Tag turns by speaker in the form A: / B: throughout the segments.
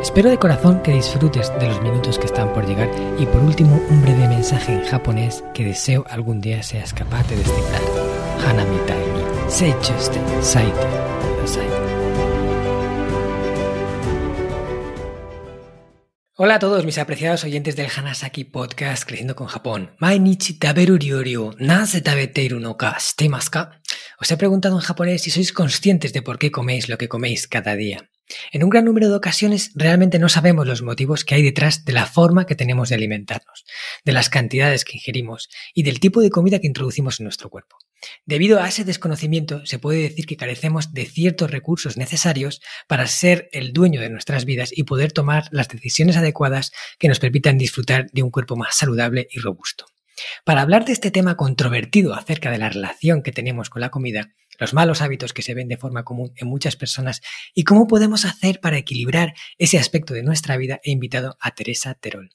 A: Espero de corazón que disfrutes de los minutos que están por llegar y por último un breve mensaje en japonés que deseo algún día seas capaz de descifrar. Hanami ni seichuste saite. Hola a todos mis apreciados oyentes del Hanasaki Podcast Creciendo con Japón. Mainichi taberu ryori o nase tabeteiru no ka? Os he preguntado en japonés si sois conscientes de por qué coméis lo que coméis cada día. En un gran número de ocasiones realmente no sabemos los motivos que hay detrás de la forma que tenemos de alimentarnos, de las cantidades que ingerimos y del tipo de comida que introducimos en nuestro cuerpo. Debido a ese desconocimiento, se puede decir que carecemos de ciertos recursos necesarios para ser el dueño de nuestras vidas y poder tomar las decisiones adecuadas que nos permitan disfrutar de un cuerpo más saludable y robusto. Para hablar de este tema controvertido acerca de la relación que tenemos con la comida, los malos hábitos que se ven de forma común en muchas personas y cómo podemos hacer para equilibrar ese aspecto de nuestra vida, he invitado a Teresa Terol.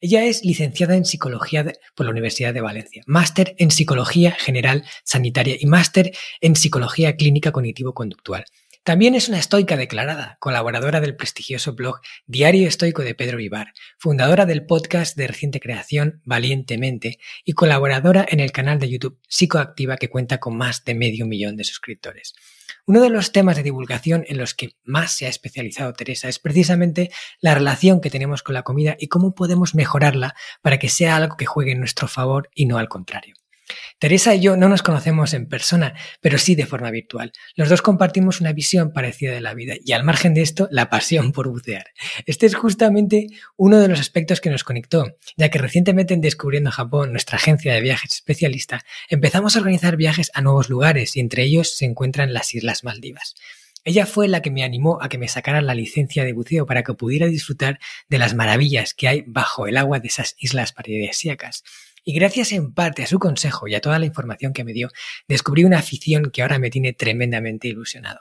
A: Ella es licenciada en Psicología por la Universidad de Valencia, máster en Psicología General Sanitaria y máster en Psicología Clínica Cognitivo-Conductual. También es una estoica declarada, colaboradora del prestigioso blog Diario Estoico de Pedro Vivar, fundadora del podcast de reciente creación Valientemente y colaboradora en el canal de YouTube Psicoactiva que cuenta con más de medio millón de suscriptores. Uno de los temas de divulgación en los que más se ha especializado Teresa es precisamente la relación que tenemos con la comida y cómo podemos mejorarla para que sea algo que juegue en nuestro favor y no al contrario. Teresa y yo no nos conocemos en persona, pero sí de forma virtual. Los dos compartimos una visión parecida de la vida y al margen de esto, la pasión por bucear. Este es justamente uno de los aspectos que nos conectó, ya que recientemente en Descubriendo Japón, nuestra agencia de viajes especialista, empezamos a organizar viajes a nuevos lugares y entre ellos se encuentran las Islas Maldivas. Ella fue la que me animó a que me sacara la licencia de buceo para que pudiera disfrutar de las maravillas que hay bajo el agua de esas islas paradisíacas. Y gracias en parte a su consejo y a toda la información que me dio, descubrí una afición que ahora me tiene tremendamente ilusionado.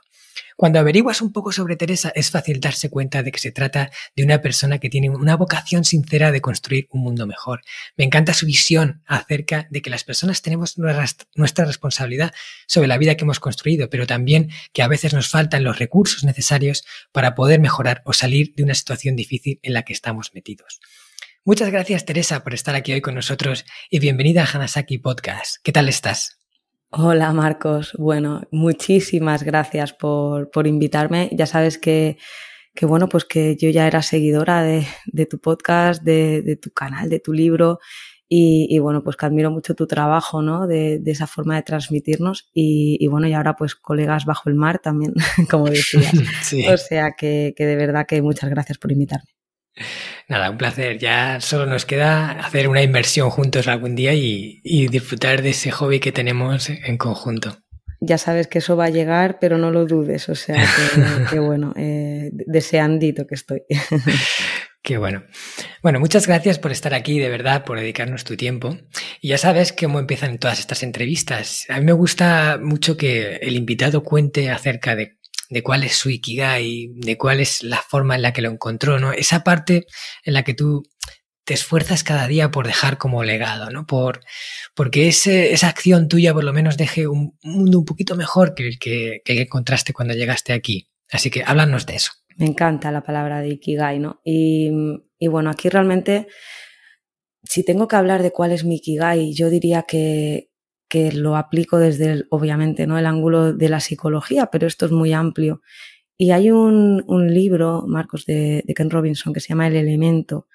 A: Cuando averiguas un poco sobre Teresa es fácil darse cuenta de que se trata de una persona que tiene una vocación sincera de construir un mundo mejor. Me encanta su visión acerca de que las personas tenemos nuestra responsabilidad sobre la vida que hemos construido, pero también que a veces nos faltan los recursos necesarios para poder mejorar o salir de una situación difícil en la que estamos metidos. Muchas gracias Teresa por estar aquí hoy con nosotros y bienvenida a Hanasaki Podcast. ¿Qué tal estás?
B: Hola Marcos, bueno, muchísimas gracias por, por invitarme. Ya sabes que, que, bueno, pues que yo ya era seguidora de, de tu podcast, de, de, tu canal, de tu libro y, y, bueno, pues que admiro mucho tu trabajo, ¿no? De, de esa forma de transmitirnos y, y, bueno, y ahora pues colegas bajo el mar también, como decías. sí. O sea que, que de verdad que muchas gracias por invitarme.
A: Nada, un placer. Ya solo nos queda hacer una inversión juntos algún día y, y, disfrutar de ese hobby que tenemos en conjunto.
B: Ya sabes que eso va a llegar, pero no lo dudes. O sea, que, que bueno, eh, deseandito que estoy.
A: Qué bueno. Bueno, muchas gracias por estar aquí, de verdad, por dedicarnos tu tiempo. Y ya sabes cómo empiezan todas estas entrevistas. A mí me gusta mucho que el invitado cuente acerca de de cuál es su Ikigai, de cuál es la forma en la que lo encontró, ¿no? Esa parte en la que tú te esfuerzas cada día por dejar como legado, ¿no? Por, porque ese, esa acción tuya por lo menos deje un mundo un poquito mejor que el que, que encontraste cuando llegaste aquí. Así que háblanos de eso.
B: Me encanta la palabra de Ikigai, ¿no? Y, y bueno, aquí realmente, si tengo que hablar de cuál es mi Ikigai, yo diría que, que lo aplico desde, el, obviamente, ¿no? el ángulo de la psicología, pero esto es muy amplio. Y hay un, un libro, Marcos, de, de, Ken Robinson, que se llama El elemento,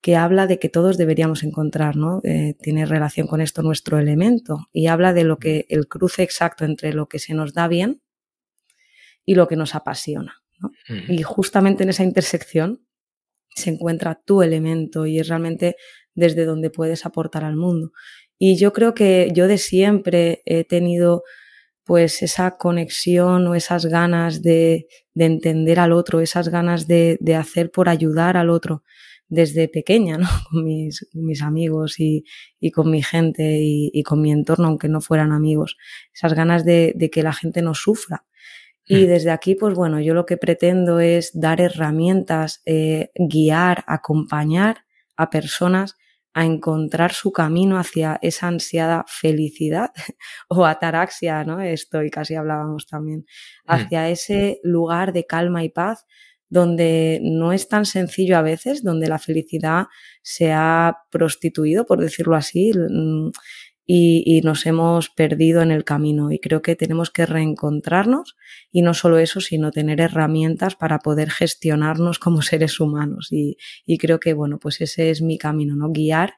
B: que habla de que todos deberíamos encontrar, ¿no? Eh, tiene relación con esto nuestro elemento y habla de lo que el cruce exacto entre lo que se nos da bien y lo que nos apasiona. ¿no? Mm. Y justamente en esa intersección se encuentra tu elemento y es realmente desde donde puedes aportar al mundo. Y yo creo que yo de siempre he tenido pues esa conexión o esas ganas de, de entender al otro, esas ganas de, de, hacer por ayudar al otro. desde pequeña, ¿no? Con mis, mis amigos y, y, con mi gente y, y, con mi entorno, aunque no fueran amigos. Esas ganas de, de que la gente no sufra. Y hmm. desde aquí, pues bueno, yo lo que pretendo es dar herramientas, eh, guiar, acompañar a personas a encontrar su camino hacia esa ansiada felicidad o ataraxia, ¿no? Esto y casi hablábamos también, hmm. hacia ese lugar de calma y paz donde no es tan sencillo a veces, donde la felicidad se ha prostituido, por decirlo así, mm, y, nos hemos perdido en el camino. Y creo que tenemos que reencontrarnos y no solo eso, sino tener herramientas para poder gestionarnos como seres humanos. Y, creo que, bueno, pues ese es mi camino, ¿no? Guiar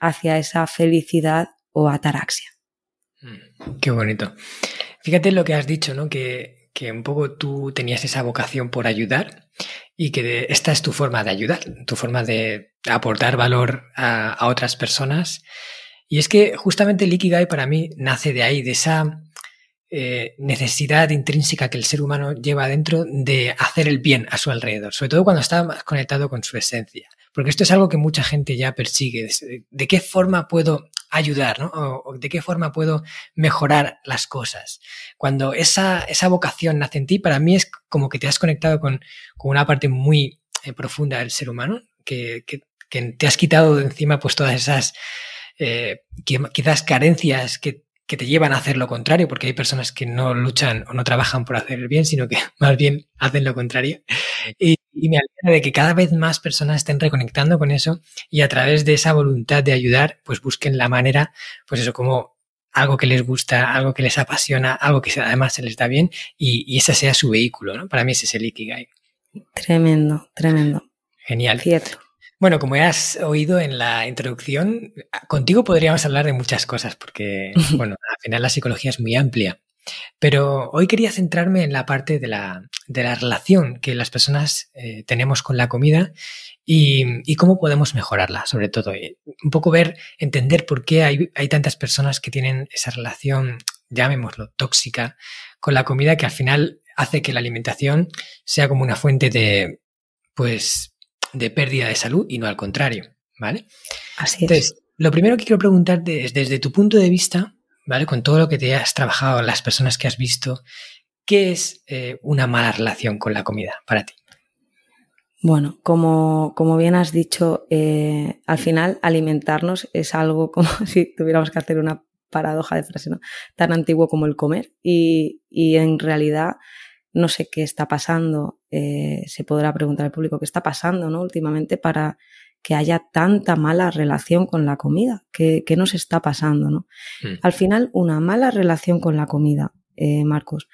B: hacia esa felicidad o ataraxia.
A: Mm, qué bonito. Fíjate lo que has dicho, ¿no? Que, que un poco tú tenías esa vocación por ayudar y que esta es tu forma de ayudar, tu forma de aportar valor a otras personas y es que justamente el Ikigai para mí nace de ahí, de esa eh, necesidad intrínseca que el ser humano lleva dentro de hacer el bien a su alrededor, sobre todo cuando está más conectado con su esencia. Porque esto es algo que mucha gente ya persigue. ¿De qué forma puedo ayudar? ¿no? O, ¿De qué forma puedo mejorar las cosas? Cuando esa, esa vocación nace en ti, para mí es como que te has conectado con, con una parte muy eh, profunda del ser humano, que, que, que, te has quitado de encima pues todas esas eh, quizás carencias que, que, te llevan a hacer lo contrario, porque hay personas que no luchan o no trabajan por hacer el bien, sino que más bien hacen lo contrario. Y, me alegra de que cada vez más personas estén reconectando con eso y a través de esa voluntad de ayudar, pues busquen la manera, pues eso, como algo que les gusta, algo que les apasiona, algo que además se les da bien y, y ese sea su vehículo, ¿no? Para mí ese es el Ikigai.
B: Tremendo, tremendo.
A: Genial.
B: Cierto.
A: Bueno, como ya has oído en la introducción, contigo podríamos hablar de muchas cosas, porque, bueno, al final la psicología es muy amplia. Pero hoy quería centrarme en la parte de la, de la relación que las personas eh, tenemos con la comida y, y, cómo podemos mejorarla, sobre todo. Un poco ver, entender por qué hay, hay tantas personas que tienen esa relación, llamémoslo, tóxica con la comida, que al final hace que la alimentación sea como una fuente de, pues, de pérdida de salud y no al contrario, ¿vale?
B: Así Entonces,
A: lo primero que quiero preguntarte es, desde tu punto de vista, ¿vale? Con todo lo que te has trabajado, las personas que has visto, ¿qué es eh, una mala relación con la comida para ti?
B: Bueno, como, como bien has dicho, eh, al final alimentarnos es algo como si tuviéramos que hacer una paradoja de frase, ¿no? Tan antiguo como el comer. Y, y en realidad no sé qué está pasando, eh, se podrá preguntar al público qué está pasando, ¿no? Últimamente para que haya tanta mala relación con la comida, ¿qué, qué nos está pasando, ¿no? Mm. Al final, una mala relación con la comida, eh, Marcos.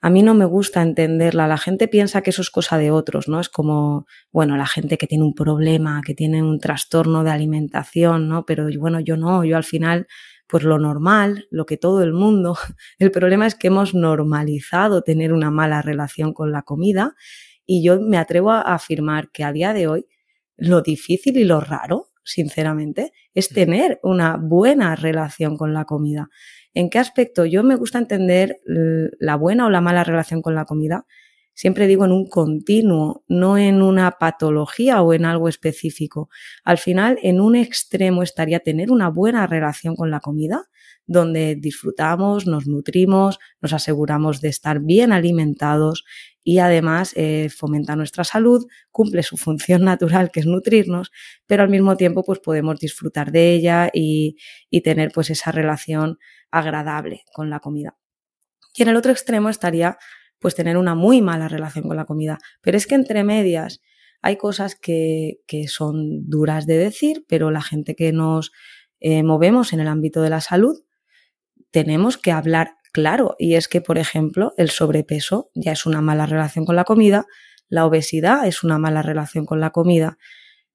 B: A mí no me gusta entenderla. La gente piensa que eso es cosa de otros, ¿no? Es como, bueno, la gente que tiene un problema, que tiene un trastorno de alimentación, ¿no? Pero bueno, yo no, yo al final pues lo normal, lo que todo el mundo. El problema es que hemos normalizado tener una mala relación con la comida y yo me atrevo a afirmar que a día de hoy lo difícil y lo raro, sinceramente, es tener una buena relación con la comida. ¿En qué aspecto? Yo me gusta entender la buena o la mala relación con la comida Siempre digo en un continuo, no en una patología o en algo específico. Al final, en un extremo estaría tener una buena relación con la comida, donde disfrutamos, nos nutrimos, nos aseguramos de estar bien alimentados y además eh, fomenta nuestra salud, cumple su función natural que es nutrirnos, pero al mismo tiempo pues podemos disfrutar de ella y, y tener pues esa relación agradable con la comida. Y en el otro extremo estaría pues tener una muy mala relación con la comida. Pero es que entre medias hay cosas que, que son duras de decir, pero la gente que nos eh, movemos en el ámbito de la salud, tenemos que hablar claro. Y es que, por ejemplo, el sobrepeso ya es una mala relación con la comida, la obesidad es una mala relación con la comida,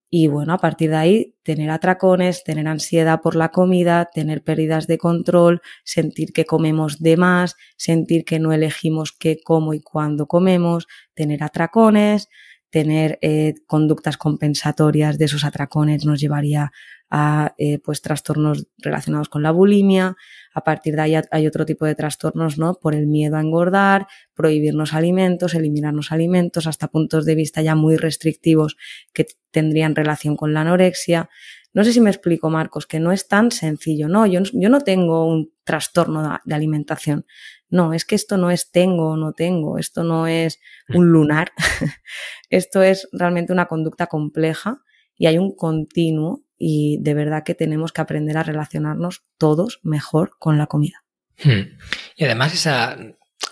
B: y bueno, a partir de ahí, tener atracones, tener ansiedad por la comida, tener pérdidas de control, sentir que comemos de más, sentir que no elegimos qué, cómo y cuándo comemos, tener atracones, tener eh, conductas compensatorias de esos atracones nos llevaría a eh, pues trastornos relacionados con la bulimia. A partir de ahí hay otro tipo de trastornos, ¿no? Por el miedo a engordar, prohibirnos alimentos, eliminarnos alimentos, hasta puntos de vista ya muy restrictivos que tendrían relación con la anorexia. No sé si me explico, Marcos, que no es tan sencillo. No, yo, yo no tengo un trastorno de alimentación. No, es que esto no es tengo o no tengo, esto no es un lunar, esto es realmente una conducta compleja y hay un continuo y de verdad que tenemos que aprender a relacionarnos todos mejor con la comida.
A: Hmm. Y además esa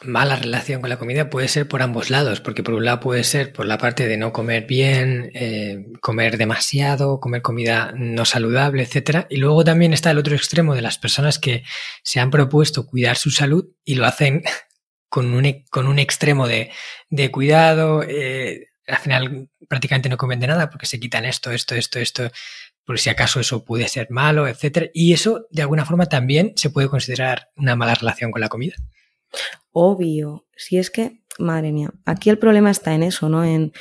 A: mala relación con la comida puede ser por ambos lados, porque por un lado puede ser por la parte de no comer bien, eh, comer demasiado, comer comida no saludable, etcétera, y luego también está el otro extremo de las personas que se han propuesto cuidar su salud y lo hacen con un, e, con un extremo de, de cuidado, eh, al final prácticamente no comen de nada porque se quitan esto, esto, esto, esto, por si acaso eso puede ser malo, etcétera. Y eso, de alguna forma, también se puede considerar una mala relación con la comida.
B: Obvio. Si es que, madre mía, aquí el problema está en eso, ¿no? En,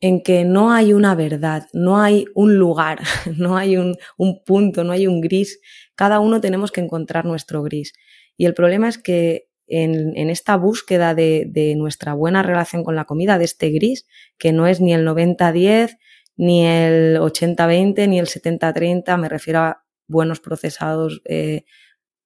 B: en que no hay una verdad, no hay un lugar, no hay un, un, punto, no hay un gris. Cada uno tenemos que encontrar nuestro gris. Y el problema es que en, en esta búsqueda de, de, nuestra buena relación con la comida, de este gris, que no es ni el 90-10, ni el 80-20, ni el 70-30, me refiero a buenos procesados eh,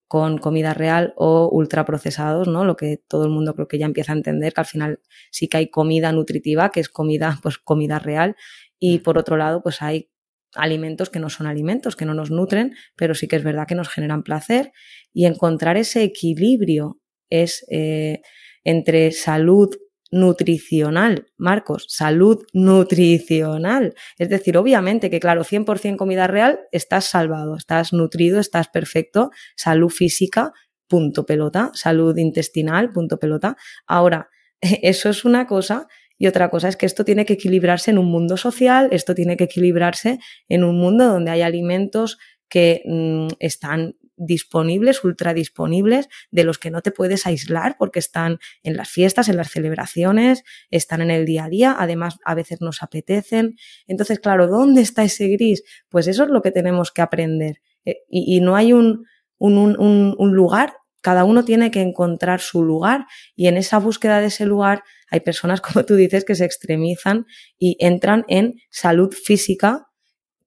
B: con comida real o ultraprocesados, ¿no? Lo que todo el mundo creo que ya empieza a entender, que al final sí que hay comida nutritiva, que es comida, pues comida real, y por otro lado, pues hay alimentos que no son alimentos, que no nos nutren, pero sí que es verdad que nos generan placer, y encontrar ese equilibrio es eh, entre salud nutricional, Marcos, salud nutricional. Es decir, obviamente que, claro, 100% comida real, estás salvado, estás nutrido, estás perfecto, salud física, punto pelota, salud intestinal, punto pelota. Ahora, eso es una cosa y otra cosa es que esto tiene que equilibrarse en un mundo social, esto tiene que equilibrarse en un mundo donde hay alimentos que mm, están disponibles, ultra disponibles, de los que no te puedes aislar porque están en las fiestas, en las celebraciones, están en el día a día, además a veces nos apetecen. Entonces, claro, ¿dónde está ese gris? Pues eso es lo que tenemos que aprender. Eh, y, no hay un, un, un lugar cada uno tiene que encontrar su lugar y en esa búsqueda de ese lugar hay personas, como tú dices, que se extremizan y entran en salud física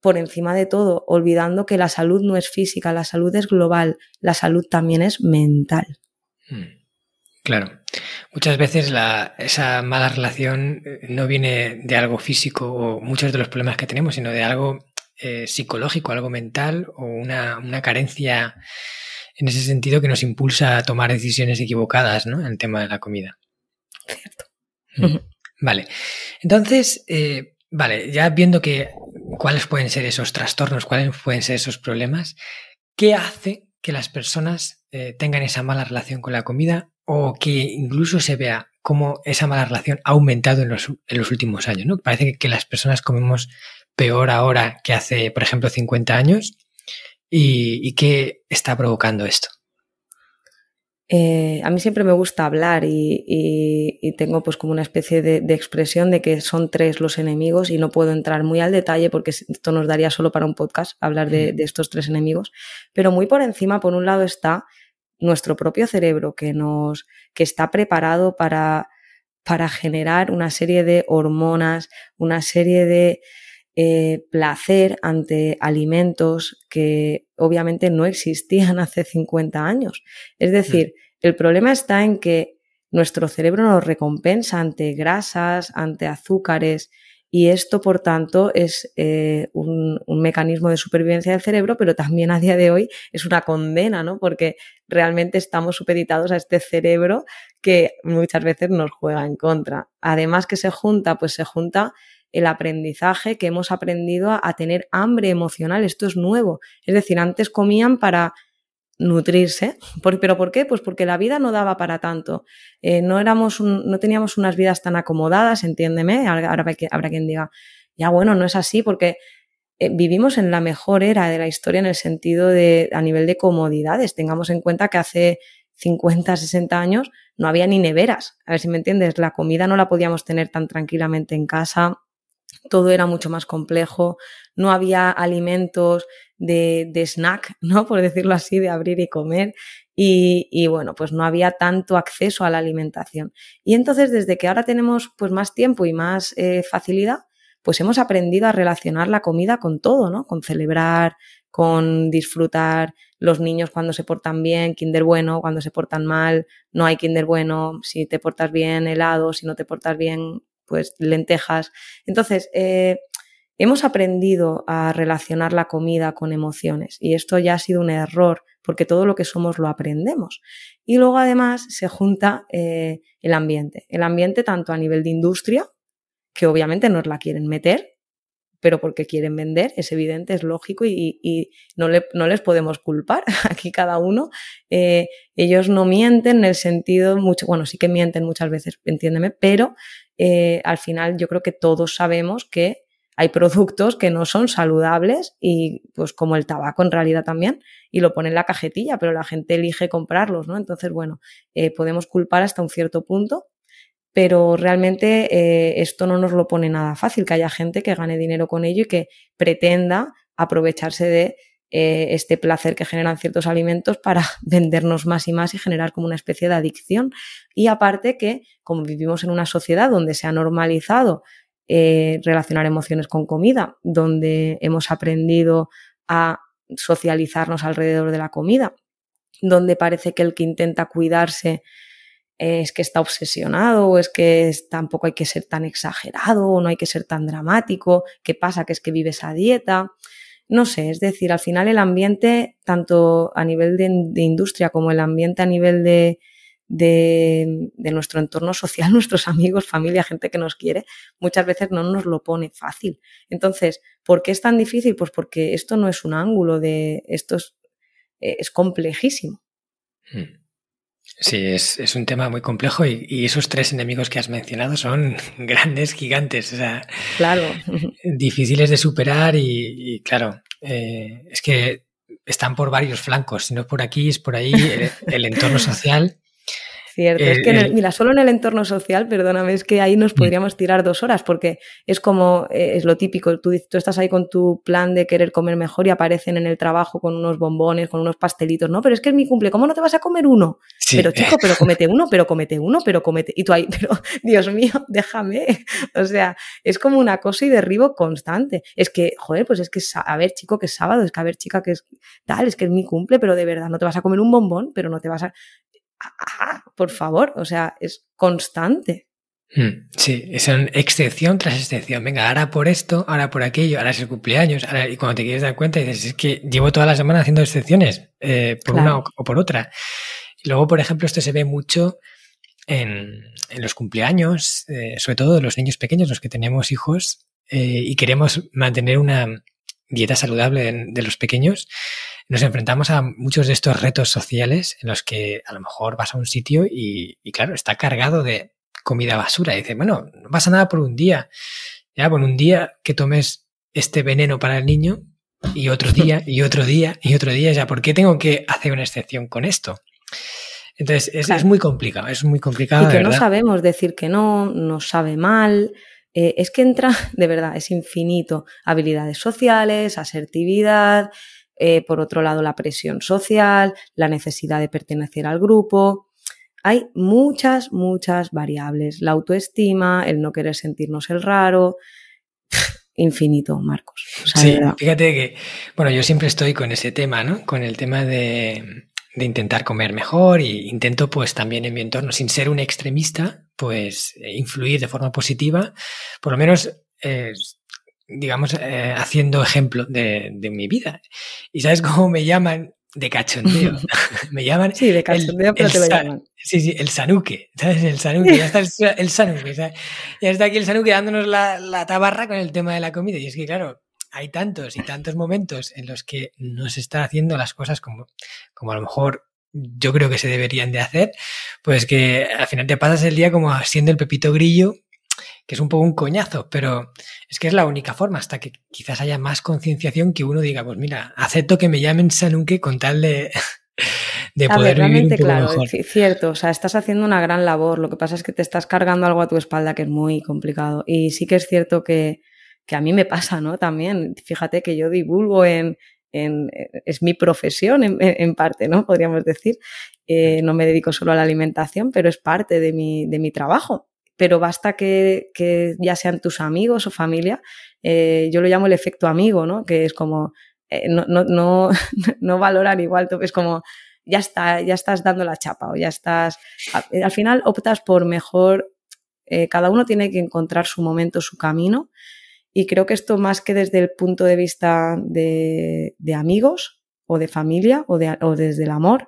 B: por encima de todo, olvidando que la salud no es física, la salud es global, la salud también es mental.
A: Hmm. Claro. Muchas veces la, esa mala relación eh, no viene de algo físico o muchos de los problemas que tenemos, sino de algo eh, psicológico, algo mental o una, una, carencia en ese sentido que nos impulsa a tomar decisiones equivocadas ¿no? en el tema de la comida.
B: Cierto.
A: Hmm. Vale. Entonces, eh, vale, ya viendo que cuáles pueden ser esos trastornos, cuáles pueden ser esos problemas, ¿qué hace que las personas eh, tengan esa mala relación con la comida o que incluso se vea cómo esa mala relación ha aumentado en los, últimos años? ¿no? Parece que, las personas comemos peor ahora que hace, por ejemplo, 50 años. ¿Y, y qué está provocando esto?
B: Eh, a mí siempre me gusta hablar y, y, y tengo pues como una especie de, de, expresión de que son tres los enemigos y no puedo entrar muy al detalle porque esto nos daría solo para un podcast hablar de, de estos tres enemigos, pero muy por encima, por un lado está nuestro propio cerebro que nos, que está preparado para, para generar una serie de hormonas, una serie de, eh, placer ante alimentos que obviamente no existían hace 50 años. Es decir, mm. el problema está en que nuestro cerebro nos recompensa ante grasas, ante azúcares, y esto, por tanto, es eh, un, un, mecanismo de supervivencia del cerebro, pero también a día de hoy es una condena, ¿no? Porque realmente estamos supeditados a este cerebro que muchas veces nos juega en contra. Además que se junta, pues se junta el aprendizaje que hemos aprendido a, tener hambre emocional. Esto es nuevo. Es decir, antes comían para nutrirse. ¿Por, ¿Pero por qué? Pues porque la vida no daba para tanto. Eh, no, éramos no teníamos unas vidas tan acomodadas, entiéndeme. Ahora, ahora habrá quien diga, ya bueno, no es así porque eh, vivimos en la mejor era de la historia en el sentido de, a nivel de comodidades. Tengamos en cuenta que hace 50, 60 años no había ni neveras. A ver si me entiendes, la comida no la podíamos tener tan tranquilamente en casa todo era mucho más complejo, no había alimentos de, snack, ¿no? Por decirlo así, de abrir y comer. Y, y, bueno, pues no había tanto acceso a la alimentación. Y entonces, desde que ahora tenemos pues más tiempo y más eh, facilidad, pues hemos aprendido a relacionar la comida con todo, ¿no? Con celebrar, con disfrutar los niños cuando se portan bien, kinder bueno, cuando se portan mal, no hay kinder bueno, si te portas bien, helado, si no te portas bien, pues lentejas. Entonces, eh, hemos aprendido a relacionar la comida con emociones y esto ya ha sido un error porque todo lo que somos lo aprendemos. Y luego además se junta eh, el ambiente. El ambiente tanto a nivel de industria, que obviamente nos la quieren meter, pero porque quieren vender, es evidente, es lógico y, no, no, les podemos culpar. Aquí cada uno, eh, ellos no mienten en el sentido, mucho, bueno, sí que mienten muchas veces, entiéndeme, pero eh, al final yo creo que todos sabemos que hay productos que no son saludables y pues como el tabaco en realidad también y lo pone en la cajetilla, pero la gente elige comprarlos, ¿no? Entonces, bueno, eh, podemos culpar hasta un cierto punto, pero realmente eh, esto no nos lo pone nada fácil, que haya gente que gane dinero con ello y que pretenda aprovecharse de eh, este placer que generan ciertos alimentos para vendernos más y más y generar como una especie de adicción. Y aparte que, como vivimos en una sociedad donde se ha normalizado eh, relacionar emociones con comida, donde hemos aprendido a socializarnos alrededor de la comida, donde parece que el que intenta cuidarse es que está obsesionado o es que tampoco hay que ser tan exagerado o no hay que ser tan dramático, ¿qué pasa? Que es que vives a dieta. No sé, es decir, al final el ambiente, tanto a nivel de industria como el ambiente a nivel de, de, nuestro entorno social, nuestros amigos, familia, gente que nos quiere, muchas veces no nos lo pone fácil. Entonces, ¿por qué es tan difícil? Pues porque esto no es un ángulo de, esto es, eh, complejísimo.
A: Hmm. Sí, es, un tema muy complejo y, esos tres enemigos que has mencionado son grandes, gigantes, o sea,
B: claro.
A: difíciles de superar y, claro, eh, es que están por varios flancos, si no por aquí, es por ahí, el entorno social
B: Cierto, es que, mira, solo en el entorno social, perdóname, es que ahí nos mm. podríamos tirar dos horas, porque es como, eh, es lo típico, tú, tú estás ahí con tu plan de querer comer mejor y aparecen en el trabajo con unos bombones, con unos pastelitos, no, pero es que es mi cumple, ¿cómo no te vas a comer uno? Pero chico, pero comete uno, pero comete uno, pero comete, y tú ahí, pero Dios mío, déjame, o sea, es como una cosa y derribo constante, es que, joder, pues es que, a ver, chico, que es sábado, es que, a ver, chica, que es tal, es que es mi cumple, pero de verdad, no te vas a comer un bombón, pero no te vas a por favor, o sea, es constante.
A: Hmm, sí, es una excepción tras excepción. Venga, ahora por esto, ahora por aquello, ahora es el cumpleaños, y cuando te quieres dar cuenta dices, es que llevo toda la semana haciendo excepciones, eh, por una o, por otra. Y luego, por ejemplo, esto se ve mucho en, los cumpleaños, eh, sobre todo de los niños pequeños, los que tenemos hijos eh, y queremos mantener una dieta saludable de los pequeños nos enfrentamos a muchos de estos retos sociales en los que a lo mejor vas a un sitio y, claro, está cargado de comida basura. Y dices, bueno, no pasa nada por un día. Ya, por un día que tomes este veneno para el niño y otro día y otro día y otro día. Ya, ¿por qué tengo que hacer una excepción con esto? Entonces, es, muy complicado, es muy complicado.
B: Y que no sabemos decir que no, nos sabe mal. Eh, es que entra, de verdad, es infinito. Habilidades sociales, asertividad, eh, por otro lado la presión social, la necesidad de pertenecer al grupo. Hay muchas, muchas variables. La autoestima, el no querer sentirnos el raro. Infinito, Marcos.
A: sí, fíjate que, bueno, yo siempre estoy con ese tema, ¿no? Con el tema de, de intentar comer mejor y intento pues también en mi entorno, sin ser un extremista, pues influir de forma positiva, por lo menos eh, digamos, eh, haciendo ejemplo de, de, mi vida. ¿Y sabes cómo me llaman? De cachondeo. me llaman.
B: Sí, de cachondeo, pero te lo llaman.
A: Sí, sí, el sanuque. ¿Sabes? El sanuque. Ya está el, sanuque. Ya está aquí el sanuque dándonos la, la tabarra con el tema de la comida. Y es que, claro, hay tantos y tantos momentos en los que no se está haciendo las cosas como, como a lo mejor yo creo que se deberían de hacer, pues que al final te pasas el día como siendo el pepito grillo que es un poco un coñazo, pero es que es la única forma, hasta que quizás haya más concienciación que uno diga, pues mira, acepto que me llamen Sanunque con tal de, de poder vivir un poco claro,
B: Es cierto, o sea, estás haciendo una gran labor, lo que pasa es que te estás cargando algo a tu espalda que es muy complicado. Y sí que es cierto que, que a mí me pasa, ¿no? También, fíjate que yo divulgo en, en es mi profesión en, en, parte, ¿no? Podríamos decir. Eh, no me dedico solo a la alimentación, pero es parte de mi, de mi trabajo. Pero basta que, que, ya sean tus amigos o familia, eh, yo lo llamo el efecto amigo, ¿no? Que es como, eh, no, no, no, no valoran igual, es como, ya está, ya estás dando la chapa o ya estás, al final optas por mejor, eh, cada uno tiene que encontrar su momento, su camino y creo que esto más que desde el punto de vista de, de amigos o de familia o, de, o, desde el amor,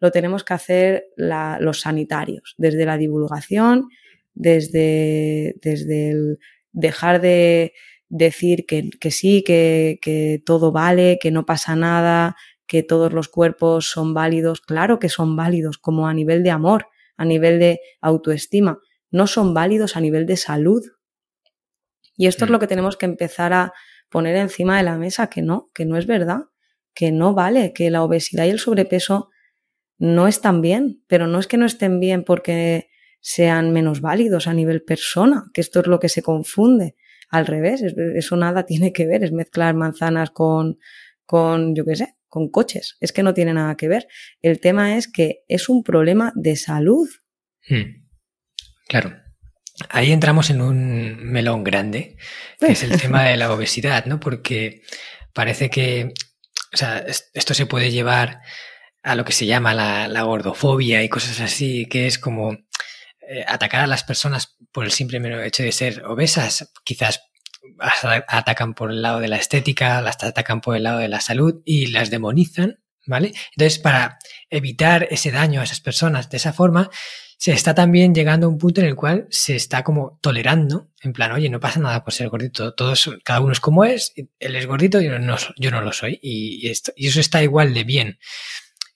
B: lo tenemos que hacer los sanitarios, desde la divulgación, desde, desde el dejar de decir que, que sí, que, que todo vale, que no pasa nada, que todos los cuerpos son válidos, claro que son válidos, como a nivel de amor, a nivel de autoestima, no son válidos a nivel de salud. Y esto es lo mm. que tenemos que empezar a poner encima de la mesa, que no, que no es verdad, que no vale, que la obesidad y el sobrepeso no están bien, pero no es que no estén bien porque sean menos válidos a nivel persona, que esto es lo que se confunde. Al revés, eso nada tiene que ver, es mezclar manzanas con, con yo qué sé, con coches. Es que no tiene nada que ver. El tema es que es un problema de salud.
A: Hmm. Claro. Ahí entramos en un melón grande, que es el tema de la obesidad, ¿no? Porque parece que, o sea, esto se puede llevar a lo que se llama la, gordofobia y cosas así, que es como eh, atacar a las personas por el simple hecho de ser obesas, quizás atacan por el lado de la estética, las atacan por el lado de la salud y las demonizan, ¿vale? Entonces, para evitar ese daño a esas personas de esa forma, se está también llegando a un punto en el cual se está como tolerando, en plan, oye, no pasa nada por ser gordito, todos, cada uno es como es, él es gordito, yo no, yo no lo soy, y, esto, y eso está igual de bien.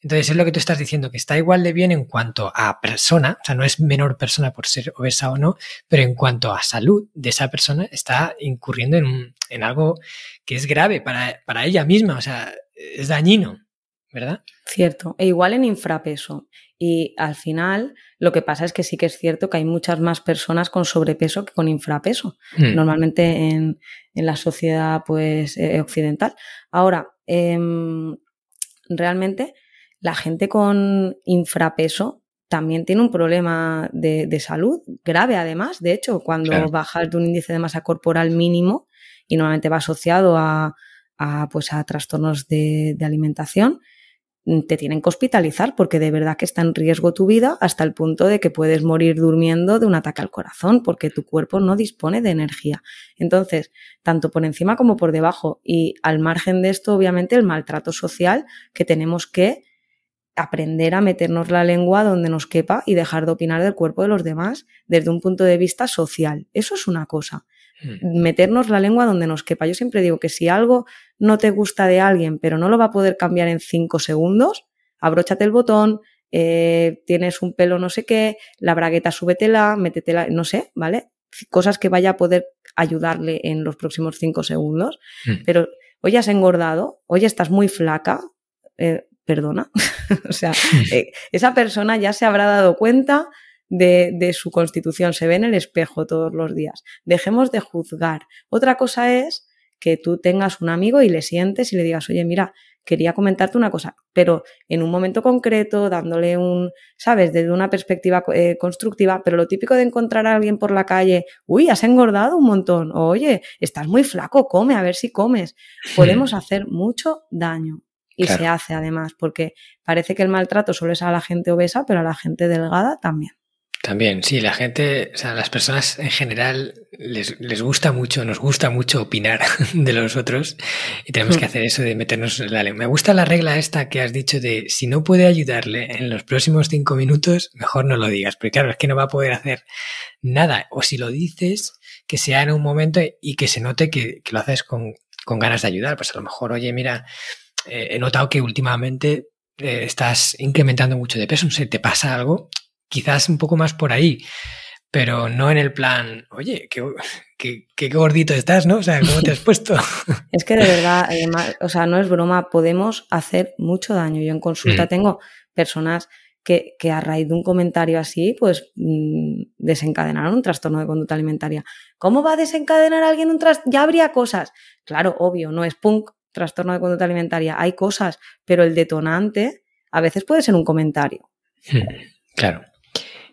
A: Entonces es lo que tú estás diciendo, que está igual de bien en cuanto a persona, o sea, no es menor persona por ser obesa o no, pero en cuanto a salud de esa persona está incurriendo en, en algo que es grave para, para ella misma, o sea, es dañino, ¿verdad?
B: Cierto, e igual en infrapeso. Y al final lo que pasa es que sí que es cierto que hay muchas más personas con sobrepeso que con infrapeso, mm. normalmente en, en, la sociedad pues eh, occidental. Ahora, eh, realmente la gente con infrapeso también tiene un problema de, de salud grave, además. De hecho, cuando claro. bajas de un índice de masa corporal mínimo y normalmente va asociado a, a pues a trastornos de, de alimentación, te tienen que hospitalizar porque de verdad que está en riesgo tu vida hasta el punto de que puedes morir durmiendo de un ataque al corazón porque tu cuerpo no dispone de energía. Entonces, tanto por encima como por debajo y al margen de esto, obviamente, el maltrato social que tenemos que aprender a meternos la lengua donde nos quepa y dejar de opinar del cuerpo de los demás desde un punto de vista social. Eso es una cosa. Hmm. Meternos la lengua donde nos quepa. Yo siempre digo que si algo no te gusta de alguien, pero no lo va a poder cambiar en cinco segundos, abróchate el botón, eh, tienes un pelo no sé qué, la bragueta súbetela, métetela, no sé, ¿vale? Cosas que vaya a poder ayudarle en los próximos cinco segundos. Hmm. Pero hoy has engordado, hoy estás muy flaca, eh, perdona. o sea, eh, esa persona ya se habrá dado cuenta de, de, su constitución, se ve en el espejo todos los días. Dejemos de juzgar. Otra cosa es que tú tengas un amigo y le sientes y le digas, oye, mira, quería comentarte una cosa, pero en un momento concreto, dándole un, sabes, desde una perspectiva eh, constructiva, pero lo típico de encontrar a alguien por la calle, uy, has engordado un montón, oye, estás muy flaco, come, a ver si comes. Podemos hacer mucho daño y claro. se hace además, porque parece que el maltrato solo es a la gente obesa, pero a la gente delgada también.
A: También, sí, la gente, o sea, las personas en general les, les gusta mucho, nos gusta mucho opinar de los otros y tenemos que hacer eso de meternos en la lengua. Me gusta la regla esta que has dicho de si no puede ayudarle en los próximos cinco minutos, mejor no lo digas, porque claro, es que no va a poder hacer nada. O si lo dices, que sea en un momento y que se note que, que lo haces con, con ganas de ayudar. Pues a lo mejor, oye, mira, eh, he notado que últimamente eh, estás incrementando mucho de peso, no sé, te pasa algo, quizás un poco más por ahí, pero no en el plan, oye, qué, qué, qué gordito estás, ¿no? O sea, ¿cómo te has puesto?
B: es que de verdad, además, o sea, no es broma, podemos hacer mucho daño. Yo en consulta mm. tengo personas que, que, a raíz de un comentario así, pues mm, desencadenaron un trastorno de conducta alimentaria. ¿Cómo va a desencadenar alguien un trastorno? Ya habría cosas. Claro, obvio, no es punk, trastorno de conducta alimentaria. Hay cosas, pero el detonante a veces puede ser un comentario.
A: Hmm, claro.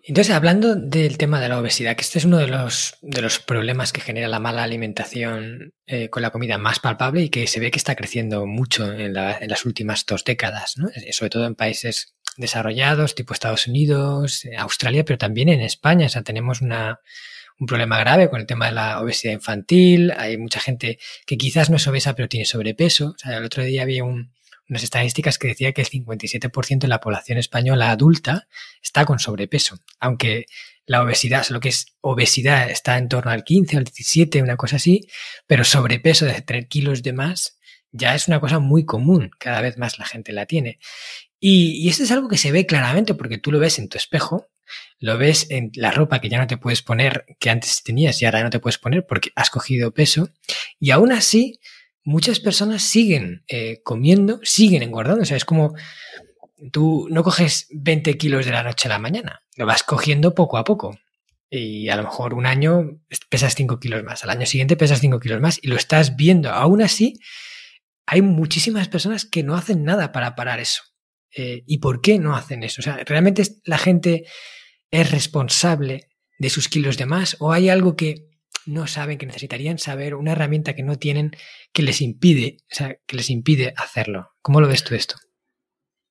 A: Entonces, hablando del tema de la obesidad, que este es uno de los, de los problemas que genera la mala alimentación eh, con la comida más palpable y que se ve que está creciendo mucho en, las últimas dos décadas, ¿no? Eh, sobre todo en países desarrollados, tipo Estados Unidos, eh, Australia, pero también en España. O sea, tenemos una, un problema grave con el tema de la obesidad infantil. Hay mucha gente que quizás no es obesa, pero tiene sobrepeso. O sea, el otro día había un, unas estadísticas que decía que el 57% de la población española adulta está con sobrepeso, aunque la obesidad, lo que es obesidad está en torno al 15 al 17, una cosa así, pero sobrepeso de tener kilos de más ya es una cosa muy común, cada vez más la gente la tiene. Y, y esto es algo que se ve claramente porque tú lo ves en tu espejo, lo ves en la ropa que ya no te puedes poner, que antes tenías y ahora no te puedes poner porque has cogido peso, y aún así muchas personas siguen eh, comiendo, siguen engordando. O sea, es como tú no coges 20 kilos de la noche a la mañana, lo vas cogiendo poco a poco. Y a lo mejor un año pesas 5 kilos más, al año siguiente pesas 5 kilos más y lo estás viendo. Aún así, hay muchísimas personas que no hacen nada para parar eso. Eh, ¿Y por qué no hacen eso? O sea, ¿realmente la gente es responsable de sus kilos de más o hay algo que no saben, que necesitarían saber, una herramienta que no tienen que les impide, o sea, que les impide hacerlo. ¿Cómo lo ves tú esto?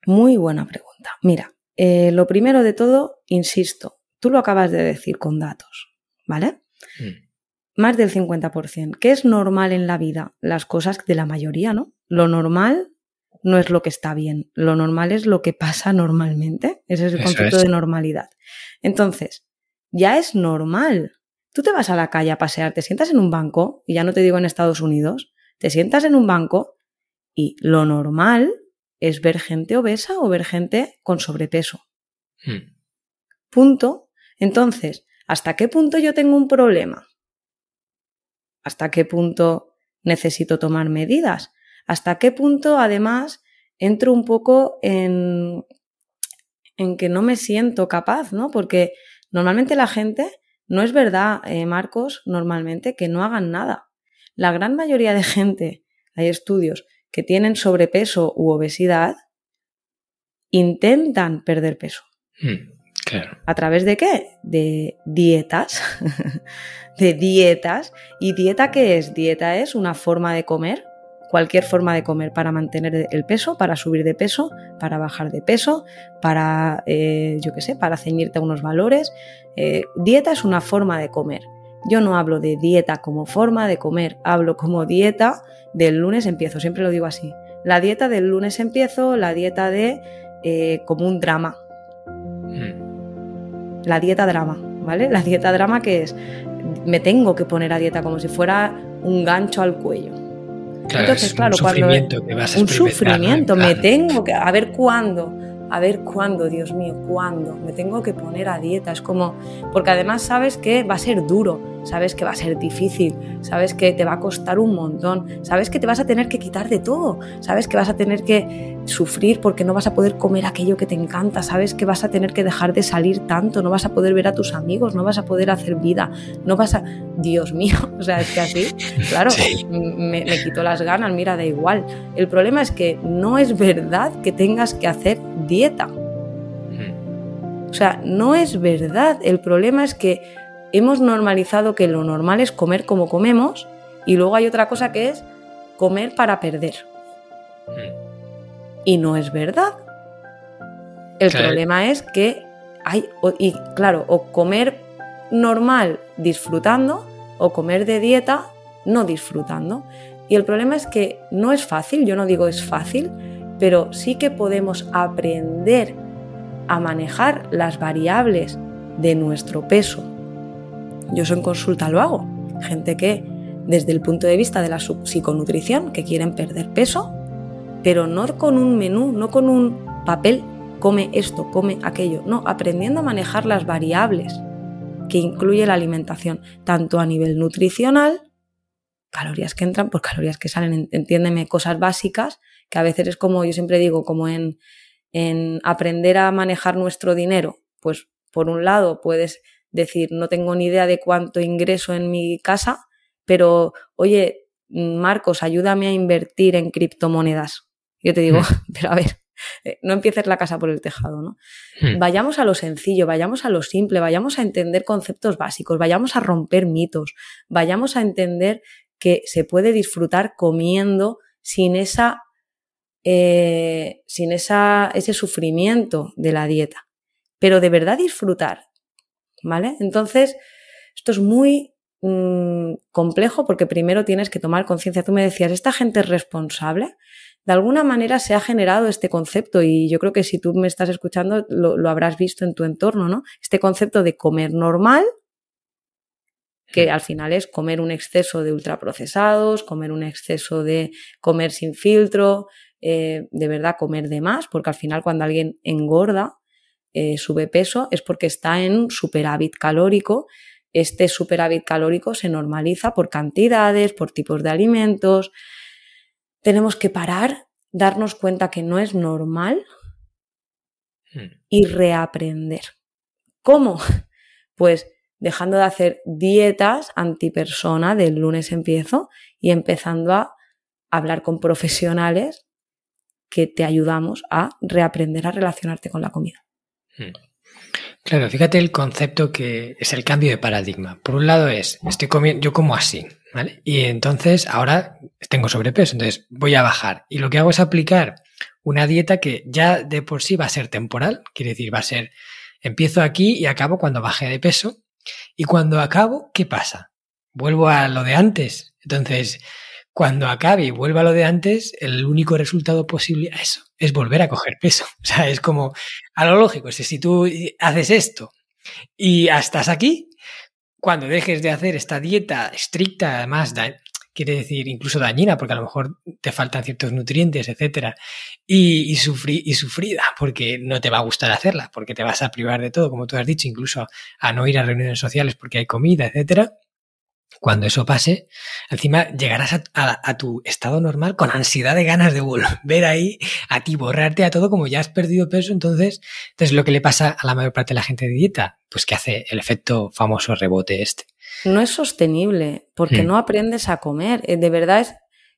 B: Muy buena pregunta. Mira, eh, lo primero de todo, insisto, tú lo acabas de decir con datos, ¿vale? Mm. Más del 50%. ¿Qué es normal en la vida? Las cosas de la mayoría, ¿no? Lo normal no es lo que está bien, lo normal es lo que pasa normalmente. Ese es el concepto de normalidad. Entonces, ya es normal Tú te vas a la calle a pasear, te sientas en un banco, y ya no te digo en Estados Unidos, te sientas en un banco y lo normal es ver gente obesa o ver gente con sobrepeso. Hmm. Punto. Entonces, ¿hasta qué punto yo tengo un problema? ¿Hasta qué punto necesito tomar medidas? ¿Hasta qué punto, además, entro un poco en, en que no me siento capaz, ¿no? Porque normalmente la gente no es verdad, eh, Marcos, normalmente que no hagan nada. La gran mayoría de gente, hay estudios que tienen sobrepeso u obesidad, intentan perder peso.
A: Hmm, claro.
B: ¿A través de qué? De dietas. de dietas. ¿Y dieta qué es? Dieta es una forma de comer cualquier forma de comer para mantener el peso, para subir de peso, para bajar de peso, para, eh, yo qué sé, para ceñirte a unos valores. Eh, dieta es una forma de comer. Yo no hablo de dieta como forma de comer, hablo como dieta del lunes empiezo, siempre lo digo así. La dieta del lunes empiezo, la dieta de eh, como un drama. Hmm. La dieta drama, ¿vale? La dieta drama que es, me tengo que poner a dieta como si fuera un gancho al cuello.
A: Entonces, claro, un sufrimiento que vas a
B: Un sufrimiento, me tengo que. A ver cuándo a ver cuándo, Dios mío, cuándo, me tengo que poner a dieta. Es como, porque además sabes que va a ser duro, sabes que va a ser difícil, sabes que te va a costar un montón, sabes que te vas a tener que quitar de todo, sabes que vas a tener que sufrir porque no vas a poder comer aquello que te encanta, sabes que vas a tener que dejar de salir tanto, no vas a poder ver a tus amigos, no vas a poder hacer vida, no vas a... Dios mío, o sea, es que así, claro, me, me quito las ganas, mira, da igual. El problema es que no es verdad que tengas que hacer dieta. O sea, no es verdad. El problema es que hemos normalizado que lo normal es comer como comemos y luego hay otra cosa que es comer para perder. Y no es verdad. El problema es que hay, y claro, o comer normal disfrutando o comer de dieta no disfrutando. Y el problema es que no es fácil, yo no digo es fácil, pero sí que podemos aprender a manejar las variables de nuestro peso. Yo en consulta lo hago. Gente que desde el punto de vista de la psiconutrición, que quieren perder peso, pero no con un menú, no con un papel, come esto, come aquello, no, aprendiendo a manejar las variables que incluye la alimentación, tanto a nivel nutricional, calorías que entran por calorías que salen, entiéndeme, cosas básicas, que a veces es como, yo siempre digo, como en, en aprender a manejar nuestro dinero, pues por un lado puedes decir, no tengo ni idea de cuánto ingreso en mi casa, pero oye, Marcos, ayúdame a invertir en criptomonedas. Yo te digo, mm. pero a ver, eh, no empieces la casa por el tejado, ¿no? Mm. Vayamos a lo sencillo, vayamos a lo simple, vayamos a entender conceptos básicos, vayamos a romper mitos, vayamos a entender que se puede disfrutar comiendo sin esa eh, sin esa, ese sufrimiento de la dieta, pero de verdad disfrutar, ¿vale? Entonces, esto es muy mm, complejo porque primero tienes que tomar conciencia. Tú me decías, ¿esta gente es responsable? De alguna manera se ha generado este concepto y yo creo que si tú me estás escuchando lo, lo habrás visto en tu entorno, ¿no? Este concepto de comer normal, que al final es comer un exceso de ultraprocesados, comer un exceso de comer sin filtro, eh, de verdad comer de más, porque al final cuando alguien engorda, eh, sube peso, es porque está en un superávit calórico. Este superávit calórico se normaliza por cantidades, por tipos de alimentos. Tenemos que parar, darnos cuenta que no es normal hmm. y reaprender. ¿Cómo? Pues dejando de hacer dietas antipersona, del lunes empiezo, y empezando a hablar con profesionales que te ayudamos a reaprender a relacionarte con la comida. Hmm.
A: Claro, fíjate el concepto que es el cambio de paradigma. Por un lado es, estoy comiendo, yo como así, ¿vale? Y entonces ahora tengo sobrepeso, entonces voy a bajar. Y lo que hago es aplicar una dieta que ya de por sí va a ser temporal, quiere decir, va a ser, empiezo aquí y acabo cuando baje de peso. Y cuando acabo, ¿qué pasa? Vuelvo a lo de antes. Entonces, cuando acabe y vuelva a lo de antes, el único resultado posible a eso es volver a coger peso. O sea, es como a lo lógico. Si tú haces esto y estás aquí, cuando dejes de hacer esta dieta estricta, además, quiere decir incluso dañina, porque a lo mejor te faltan ciertos nutrientes, etcétera, y, y, y sufrida, porque no te va a gustar hacerla, porque te vas a privar de todo, como tú has dicho, incluso a no ir a reuniones sociales porque hay comida, etcétera cuando eso pase, encima llegarás a, tu estado normal con ansiedad de ganas de volver ahí a ti, borrarte a todo como ya has perdido peso. Entonces, entonces lo que le pasa a la mayor parte de la gente de dieta, pues que hace el efecto famoso rebote este.
B: No es sostenible porque hmm. no aprendes a comer. Eh, de verdad es,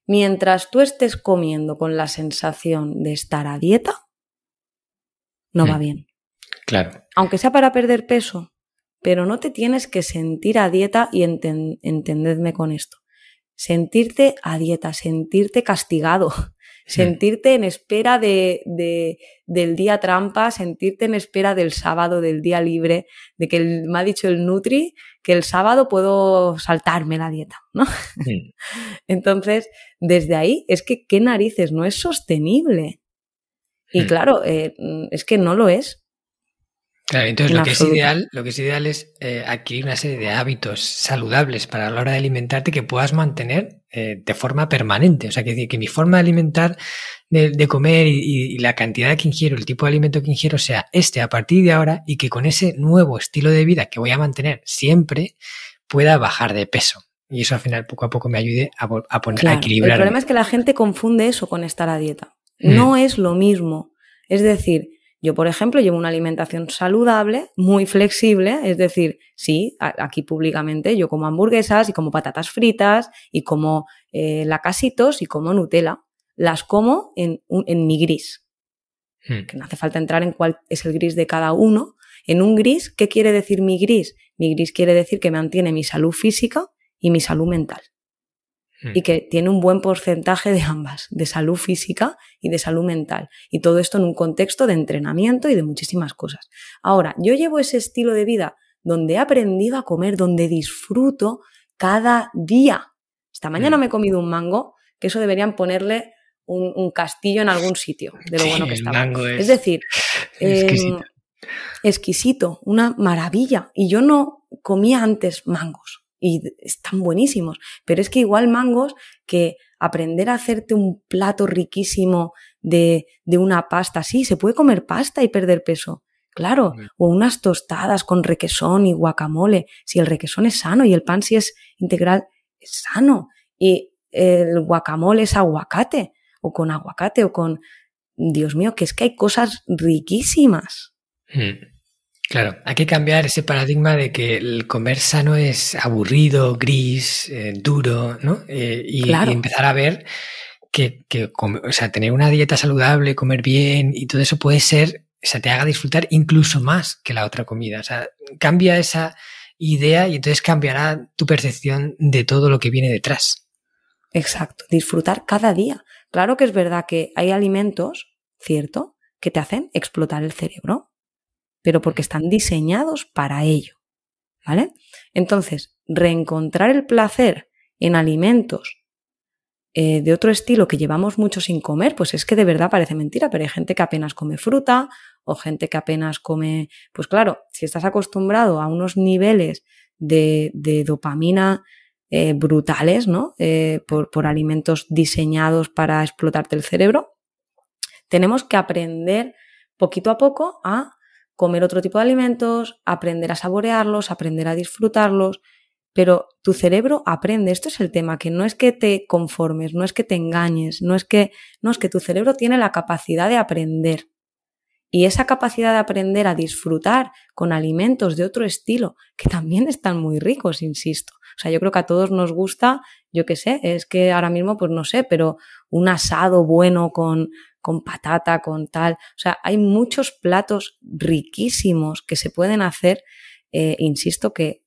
B: mientras tú estés comiendo con la sensación de estar a dieta, no va hmm. bien.
A: Claro.
B: Aunque sea para perder peso, pero no te tienes que sentir a dieta y entendedme con esto. Sentirte a dieta, sentirte castigado, sentirte en espera de, del día trampa, sentirte en espera del sábado, del día libre, de que me ha dicho el Nutri que el sábado puedo saltarme la dieta, ¿no? Entonces, desde ahí es que qué narices, no es sostenible. Y claro, eh, es que no lo es.
A: Claro, entonces lo que, es ideal, lo que es ideal es eh, adquirir una serie de hábitos saludables para la hora de alimentarte que puedas mantener eh, de forma permanente. O sea, que, que mi forma de alimentar, de, comer y, la cantidad que ingiero, el tipo de alimento que ingiero sea este a partir de ahora y que con ese nuevo estilo de vida que voy a mantener siempre pueda bajar de peso. Y eso al final poco a poco me ayude a, a poner a equilibrar.
B: El problema es que la gente confunde eso con estar a dieta. Mm. No es lo mismo. Es decir, yo, por ejemplo, llevo una alimentación saludable, muy flexible, es decir, sí, aquí públicamente yo como hamburguesas y como patatas fritas y como eh, lacasitos y como Nutella. Las como en, en mi gris. Hmm. Que no hace falta entrar en cuál es el gris de cada uno. En un gris, ¿qué quiere decir mi gris? Mi gris quiere decir que mantiene mi salud física y mi salud mental. Hmm. y que tiene un buen porcentaje de ambas, de salud física y de salud mental. Y todo esto en un contexto de entrenamiento y de muchísimas cosas. Ahora, yo llevo ese estilo de vida donde he aprendido a comer, donde disfruto cada día. Esta mañana hmm. me he comido un mango, que eso deberían ponerle un, castillo en algún sitio, de lo bueno que está. Es, es, decir, exquisito. Em, exquisito, una maravilla. Y yo no comía antes mangos y están buenísimos. Pero es que igual mangos que aprender a hacerte un plato riquísimo de, de una pasta, sí, se puede comer pasta y perder peso. Claro, o unas tostadas con requesón y guacamole, si el requesón es sano y el pan si es integral, es sano. Y el guacamole es aguacate, o con aguacate, o con Dios mío, que es que hay cosas riquísimas.
A: Hmm. Claro, hay que cambiar ese paradigma de que el comer sano es aburrido, gris, eh, duro, ¿no? Eh, y, empezar a ver que, o sea, tener una dieta saludable, comer bien y todo eso puede ser, o sea, te haga disfrutar incluso más que la otra comida. O sea, cambia esa idea y entonces cambiará tu percepción de todo lo que viene detrás.
B: Exacto, disfrutar cada día. Claro que es verdad que hay alimentos, ¿cierto?, que te hacen explotar el cerebro pero porque están diseñados para ello. ¿Vale? Entonces, reencontrar el placer en alimentos eh, de otro estilo que llevamos mucho sin comer, pues es que de verdad parece mentira, pero hay gente que apenas come fruta o gente que apenas come, pues claro, si estás acostumbrado a unos niveles de, dopamina eh, brutales, ¿no? Eh, por, por alimentos diseñados para explotarte el cerebro, tenemos que aprender poquito a poco a comer otro tipo de alimentos, aprender a saborearlos, aprender a disfrutarlos, pero tu cerebro aprende, esto es el tema, que no es que te conformes, no es que te engañes, no es que, no es que tu cerebro tiene la capacidad de aprender. Y esa capacidad de aprender a disfrutar con alimentos de otro estilo, que también están muy ricos, insisto. O sea, yo creo que a todos nos gusta, yo qué sé, es que ahora mismo, pues no sé, pero un asado bueno con, con patata, con tal. O sea, hay muchos platos riquísimos que se pueden hacer, eh, insisto, que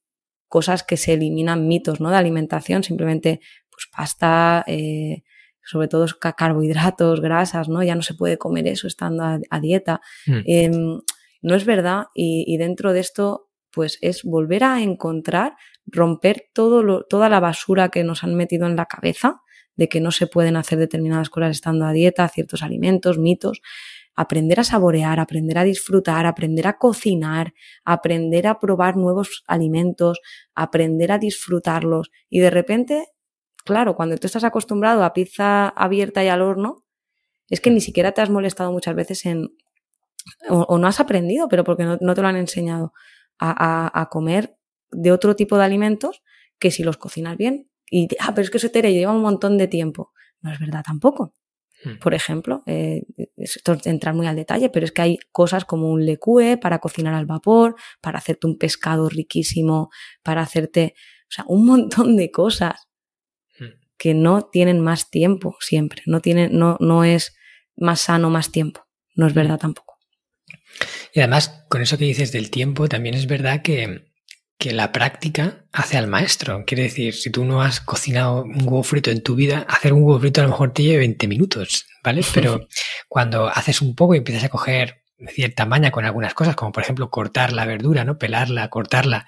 B: cosas que se eliminan mitos ¿no? de alimentación, simplemente pues pasta, eh, sobre todo carbohidratos, grasas, ¿no? Ya no se puede comer eso estando a, dieta. Mm. Em, no es verdad y, dentro de esto pues es volver a encontrar, romper todo toda la basura que nos han metido en la cabeza de que no se pueden hacer determinadas cosas estando a dieta, ciertos alimentos, mitos, aprender a saborear, aprender a disfrutar, aprender a cocinar, aprender a probar nuevos alimentos, aprender a disfrutarlos. Y de repente, claro, cuando tú estás acostumbrado a pizza abierta y al horno, es que ni siquiera te has molestado muchas veces en, o, no has aprendido, pero porque no, te lo han enseñado, a, a comer de otro tipo de alimentos que si los cocinas bien y, ah, pero es que eso te lleva un montón de tiempo. No es verdad tampoco. Hmm. Por ejemplo, eh, esto es entrar muy al detalle, pero es que hay cosas como un lecue para cocinar al vapor, para hacerte un pescado riquísimo, para hacerte, o sea, un montón de cosas hmm. que no tienen más tiempo siempre. No tienen, no, no es más sano más tiempo. No es verdad tampoco.
A: Y además, con eso que dices del tiempo, también es verdad que que la práctica hace al maestro. Quiere decir, si tú no has cocinado un huevo frito en tu vida, hacer un huevo frito a lo mejor te lleva 20 minutos, ¿vale? Pero cuando haces un poco y empiezas a coger cierta maña con algunas cosas, como por ejemplo cortar la verdura, ¿no? Pelarla, cortarla,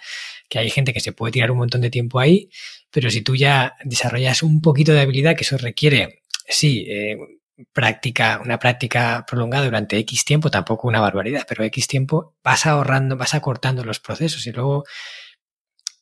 A: que hay gente que se puede tirar un montón de tiempo ahí, pero si tú ya desarrollas un poquito de habilidad, que eso requiere, sí, eh, práctica, una práctica prolongada durante X tiempo, tampoco una barbaridad, pero X tiempo, vas ahorrando, vas acortando los procesos y luego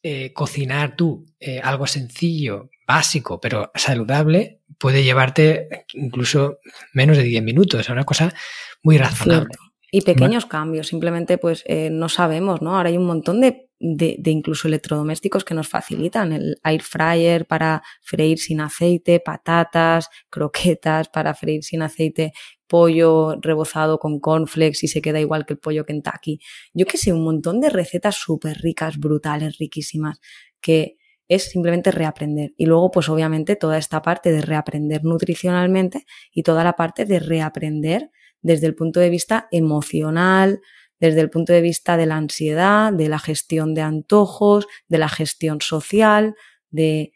A: eh, cocinar tú eh, algo sencillo, básico, pero saludable, puede llevarte incluso menos de 10 minutos. Es una cosa muy razonable.
B: Y pequeños cambios, simplemente pues eh, no sabemos, ¿no? Ahora hay un montón de, de, de, incluso electrodomésticos que nos facilitan, el air fryer para freír sin aceite, patatas, croquetas para freír sin aceite, pollo rebozado con cornflakes y se queda igual que el pollo Kentucky. Yo que sé, un montón de recetas súper ricas, brutales, riquísimas, que es simplemente reaprender. Y luego, pues obviamente, toda esta parte de reaprender nutricionalmente y toda la parte de reaprender desde el punto de vista emocional, desde el punto de vista de la ansiedad, de la gestión de antojos, de la gestión social, de,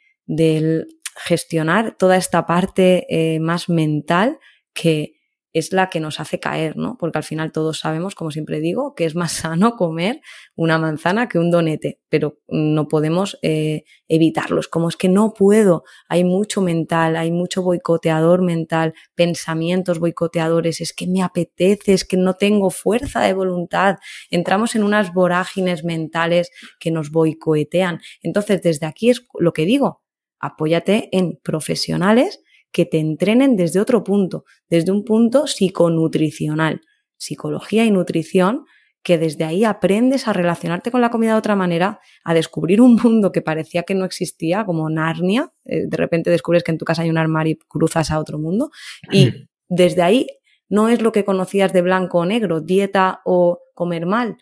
B: gestionar toda esta parte eh, más mental que, es la que nos hace caer, ¿no? Porque al final todos sabemos, como siempre digo, que es más sano comer una manzana que un donete, pero no podemos eh, evitarlos. Como es que no puedo, hay mucho mental, hay mucho boicoteador mental, pensamientos boicoteadores, es que me apetece, es que no tengo fuerza de voluntad. Entramos en unas vorágines mentales que nos boicotean. Entonces, desde aquí es lo que digo, apóyate en profesionales que te entrenen desde otro punto, desde un punto psiconutricional, psicología y nutrición, que desde ahí aprendes a relacionarte con la comida de otra manera, a descubrir un mundo que parecía que no existía, como Narnia, eh, de repente descubres que en tu casa hay un armario y cruzas a otro mundo, y desde ahí no es lo que conocías de blanco o negro, dieta o comer mal.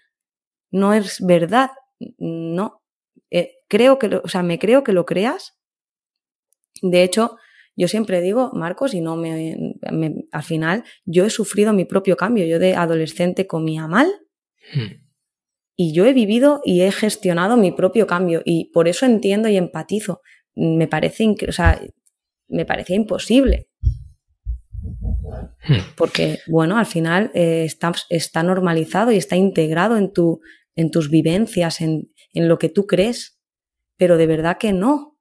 B: No es verdad. No. Eh, creo que, o sea, me creo que lo creas. De hecho, yo siempre digo, Marcos, y no me, al final, yo he sufrido mi propio cambio. Yo de adolescente comía mal. Hmm. Y yo he vivido y he gestionado mi propio cambio. Y por eso entiendo y empatizo. Me parece, o sea, me parecía imposible. Hmm. Porque, bueno, al final eh, está, normalizado y está integrado en, tu, en tus vivencias, en, en lo que tú crees, pero de verdad que no.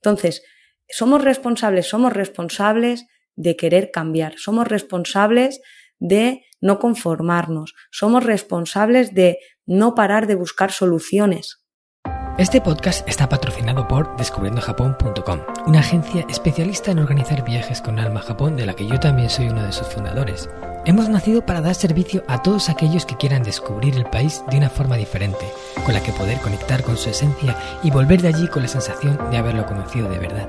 B: Entonces, somos responsables, somos responsables de querer cambiar, somos responsables de no conformarnos, somos responsables de no parar de buscar soluciones.
A: Este podcast está patrocinado por descubriendojapón.com, una agencia especialista en organizar viajes con alma a Japón de la que yo también soy uno de sus fundadores. Hemos nacido para dar servicio a todos aquellos que quieran descubrir el país de una forma diferente, con la que poder conectar con su esencia y volver de allí con la sensación de haberlo conocido de verdad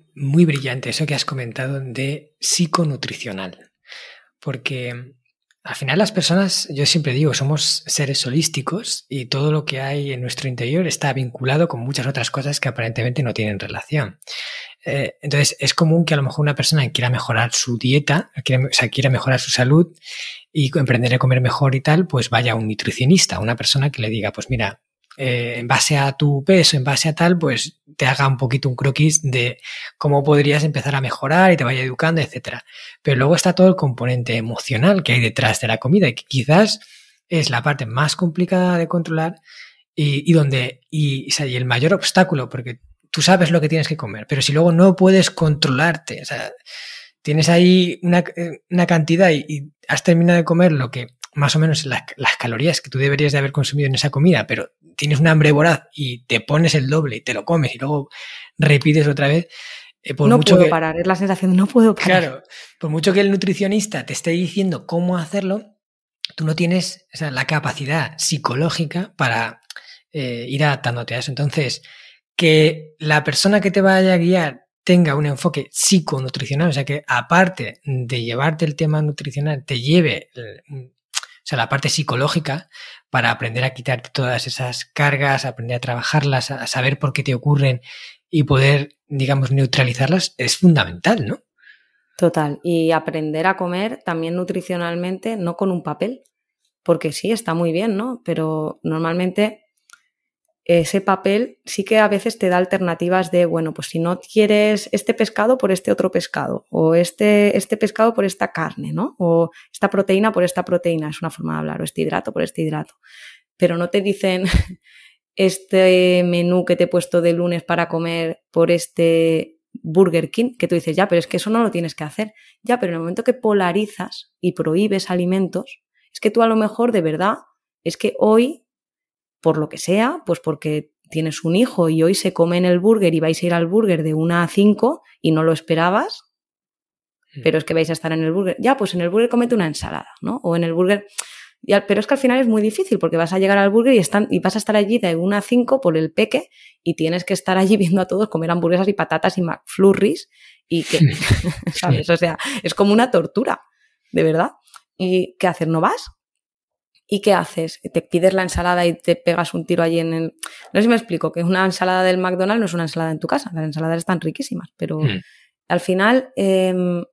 A: muy brillante eso que has comentado de psiconutricional. Porque al final las personas, yo siempre digo, somos seres holísticos y todo lo que hay en nuestro interior está vinculado con muchas otras cosas que aparentemente no tienen relación. Eh, entonces es común que a lo mejor una persona quiera mejorar su dieta, quiera, o sea, quiera mejorar su salud y emprender a comer mejor y tal, pues vaya a un nutricionista, una persona que le diga, pues mira, eh, en base a tu peso, en base a tal, pues te haga un poquito un croquis de cómo podrías empezar a mejorar y te vaya educando, etcétera. Pero luego está todo el componente emocional que hay detrás de la comida y que quizás es la parte más complicada de controlar y, donde y, el mayor obstáculo, porque tú sabes lo que tienes que comer, pero si luego no puedes controlarte, o sea, tienes ahí una, una cantidad y, has terminado de comer lo que más o menos las, las calorías que tú deberías de haber consumido en esa comida, pero tienes un hambre voraz y te pones el doble y te lo comes y luego repites otra vez.
B: Eh, no puedo parar, es la sensación de no puedo parar.
A: Claro, por mucho que el nutricionista te esté diciendo cómo hacerlo, tú no tienes la capacidad psicológica para eh, ir adaptándote a eso. Entonces, que la persona que te vaya a guiar tenga un enfoque psiconutricional, o sea, que aparte de llevarte el tema nutricional, te lleve o sea, la parte psicológica para aprender a quitarte todas esas cargas, aprender a trabajarlas, a saber por qué te ocurren y poder, digamos, neutralizarlas, es fundamental, ¿no?
B: Total. Y aprender a comer también nutricionalmente, no con un papel, porque sí, está muy bien, ¿no? Pero normalmente ese papel sí que a veces te da alternativas de, bueno, pues si no quieres este pescado por este otro pescado, o este, este pescado por esta carne, ¿no? O esta proteína por esta proteína, es una forma de hablar, o este hidrato por este hidrato. Pero no te dicen este menú que te he puesto de lunes para comer por este Burger King, que tú dices, ya, pero es que eso no lo tienes que hacer. Ya, pero en el momento que polarizas y prohíbes alimentos, es que tú a lo mejor de verdad, es que hoy por lo que sea, pues porque tienes un hijo y hoy se come en el burger y vais a ir al burger de una a cinco y no lo esperabas, mm. pero es que vais a estar en el burger. Ya, pues en el burger comete una ensalada, ¿no? O en el burger. pero es que al final es muy difícil porque vas a llegar al burger y, están, y vas a estar allí de una a cinco por el peque y tienes que estar allí viendo a todos comer hamburguesas y patatas y McFlurries y que, ¿sabes? O sea, es como una tortura, de verdad. ¿Y qué hacer? ¿No vas? ¿Y qué haces? Te pides la ensalada y te pegas un tiro allí en el... No sé si me explico, que una ensalada del McDonald's no es una ensalada en tu casa, las ensaladas están riquísimas, pero hmm. al final em,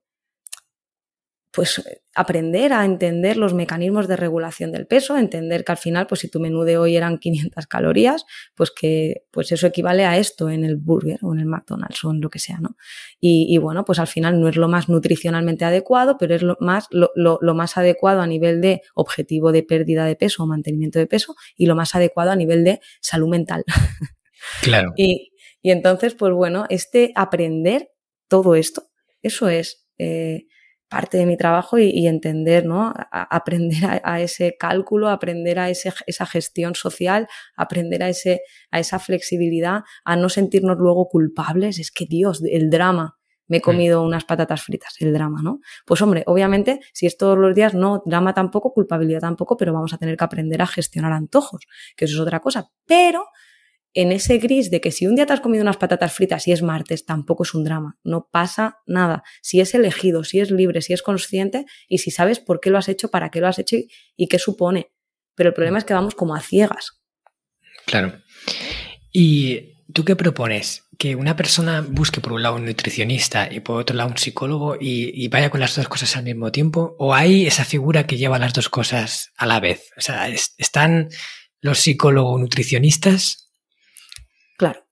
B: pues aprender a entender los mecanismos de regulación del peso, entender que al final, pues si tu menú de hoy eran 500 calorías, pues que pues eso equivale a esto en el burger o en el McDonald's o en lo que sea, ¿no? Y, bueno, pues al final no es lo más nutricionalmente adecuado, pero es lo más, lo, lo, más adecuado a nivel de objetivo de pérdida de peso o mantenimiento de peso y lo más adecuado a nivel de salud mental.
A: Claro.
B: y, y entonces, pues bueno, este aprender todo esto, eso es... Eh, parte de mi trabajo y, entender, ¿no? aprender a, ese cálculo, aprender a ese, esa gestión social, aprender a, ese, a esa flexibilidad, a no sentirnos luego culpables. Es que Dios, el drama. Me he comido unas patatas fritas, el drama, ¿no? Pues hombre, obviamente, si es todos los días, no, drama tampoco, culpabilidad tampoco, pero vamos a tener que aprender a gestionar antojos, que eso es otra cosa. Pero en ese gris de que si un día te has comido unas patatas fritas y es martes, tampoco es un drama, no pasa nada. Si es elegido, si es libre, si es consciente y si sabes por qué lo has hecho, para qué lo has hecho y, qué supone. Pero el problema es que vamos como a ciegas.
A: Claro. ¿Y tú qué propones? Que una persona busque por un lado un nutricionista y por otro lado un psicólogo y, vaya con las dos cosas al mismo tiempo? ¿O hay esa figura que lleva las dos cosas a la vez? O sea, ¿están los psicólogos nutricionistas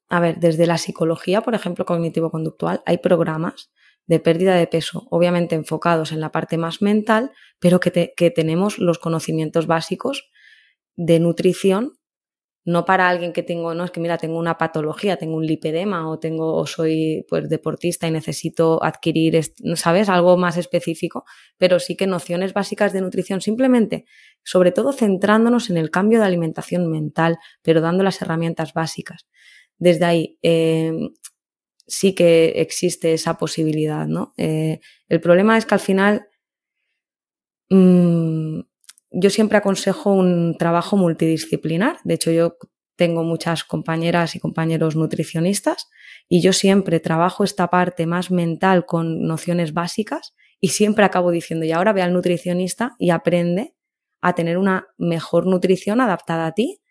B: a ver, desde la psicología, por ejemplo, cognitivo-conductual, hay programas de pérdida de peso, obviamente enfocados en la parte más mental, pero que, que tenemos los conocimientos básicos de nutrición no para alguien que tengo, no es que mira, tengo una patología, tengo un lipedema o tengo o soy pues deportista y necesito adquirir, ¿sabes? Algo más específico, pero sí que nociones básicas de nutrición simplemente, sobre todo centrándonos en el cambio de alimentación mental, pero dando las herramientas básicas. Desde ahí eh, sí que existe esa posibilidad, ¿no? Eh, el problema es que al final mmm, yo siempre aconsejo un trabajo multidisciplinar. De hecho, yo tengo muchas compañeras y compañeros nutricionistas y yo siempre trabajo esta parte más mental con nociones básicas y siempre acabo diciendo, y ahora ve al nutricionista y aprende a tener una mejor nutrición adaptada a ti.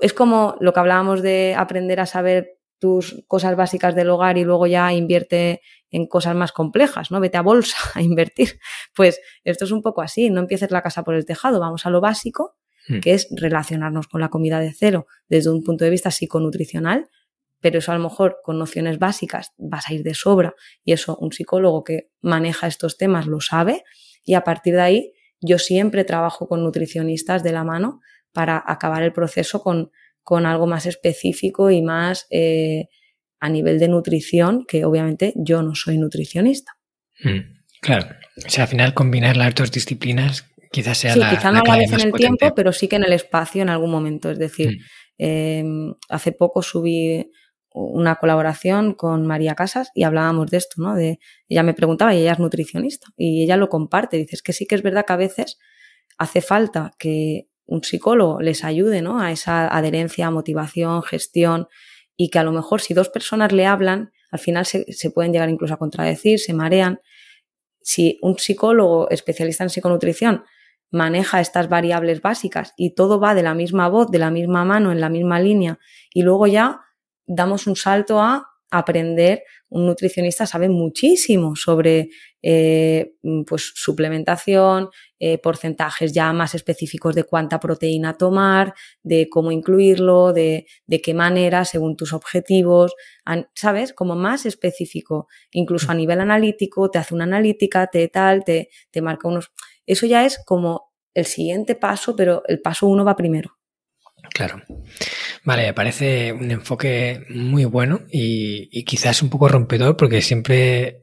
B: Es como lo que hablábamos de aprender a saber tus cosas básicas del hogar y luego ya invierte en cosas más complejas, ¿no? Vete a bolsa a invertir. Pues esto es un poco así, no empieces la casa por el tejado, vamos a lo básico, hmm. que es relacionarnos con la comida de cero desde un punto de vista psiconutricional, pero eso a lo mejor con nociones básicas vas a ir de sobra y eso un psicólogo que maneja estos temas lo sabe y a partir de ahí yo siempre trabajo con nutricionistas de la mano para acabar el proceso con, con algo más específico y más... Eh, a nivel de nutrición, que obviamente yo no soy nutricionista.
A: Mm, claro, o sea, al final combinar las dos disciplinas quizás sea la.
B: Sí, quizá no la vez en el tiempo, pero sí que en el espacio en algún momento. Es decir, mm. em, hace poco subí una colaboración con María Casas y hablábamos de esto, ¿no? De, ella me preguntaba y ella es nutricionista y ella lo comparte. Dice, es que sí que es verdad que a veces hace falta que un psicólogo les ayude, ¿no? A esa adherencia, motivación, gestión, y que a lo mejor si dos personas le hablan, al final se, pueden llegar incluso a contradecir, se marean. Si un psicólogo especialista en psiconutrición maneja estas variables básicas y todo va de la misma voz, de la misma mano, en la misma línea, y luego ya damos un salto a aprender. Un nutricionista sabe muchísimo sobre eh, pues, suplementación, eh, porcentajes ya más específicos de cuánta proteína tomar, de cómo incluirlo, de, de qué manera, según tus objetivos, ¿sabes? Como más específico, incluso a nivel analítico, te hace una analítica, te tal, te, te marca unos... Eso ya es como el siguiente paso, pero el paso uno va primero.
A: Claro. Vale, me parece un enfoque muy bueno y, y, quizás un poco rompedor porque siempre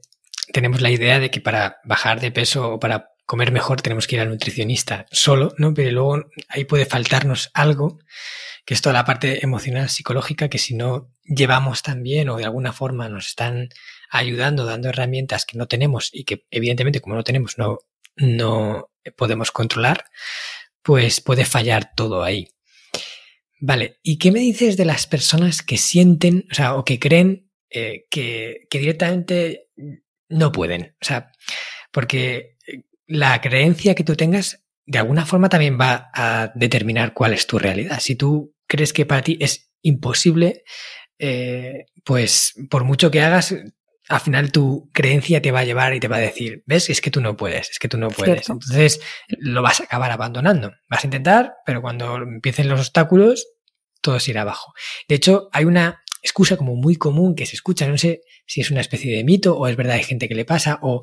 A: tenemos la idea de que para bajar de peso o para comer mejor tenemos que ir al nutricionista solo, ¿no? Pero luego ahí puede faltarnos algo, que es toda la parte emocional, psicológica, que si no llevamos también o de alguna forma nos están ayudando, dando herramientas que no tenemos y que evidentemente como no tenemos no, no podemos controlar, pues puede fallar todo ahí. Vale, ¿y qué me dices de las personas que sienten, o sea, o que creen eh, que, que directamente no pueden? O sea, porque la creencia que tú tengas de alguna forma también va a determinar cuál es tu realidad. Si tú crees que para ti es imposible, eh, pues por mucho que hagas, al final tu creencia te va a llevar y te va a decir, ves, es que tú no puedes, es que tú no puedes. Entonces lo vas a acabar abandonando. Vas a intentar, pero cuando empiecen los obstáculos, todo se irá abajo. De hecho, hay una excusa como muy común que se escucha, no sé si es una especie de mito o es verdad hay gente que le pasa o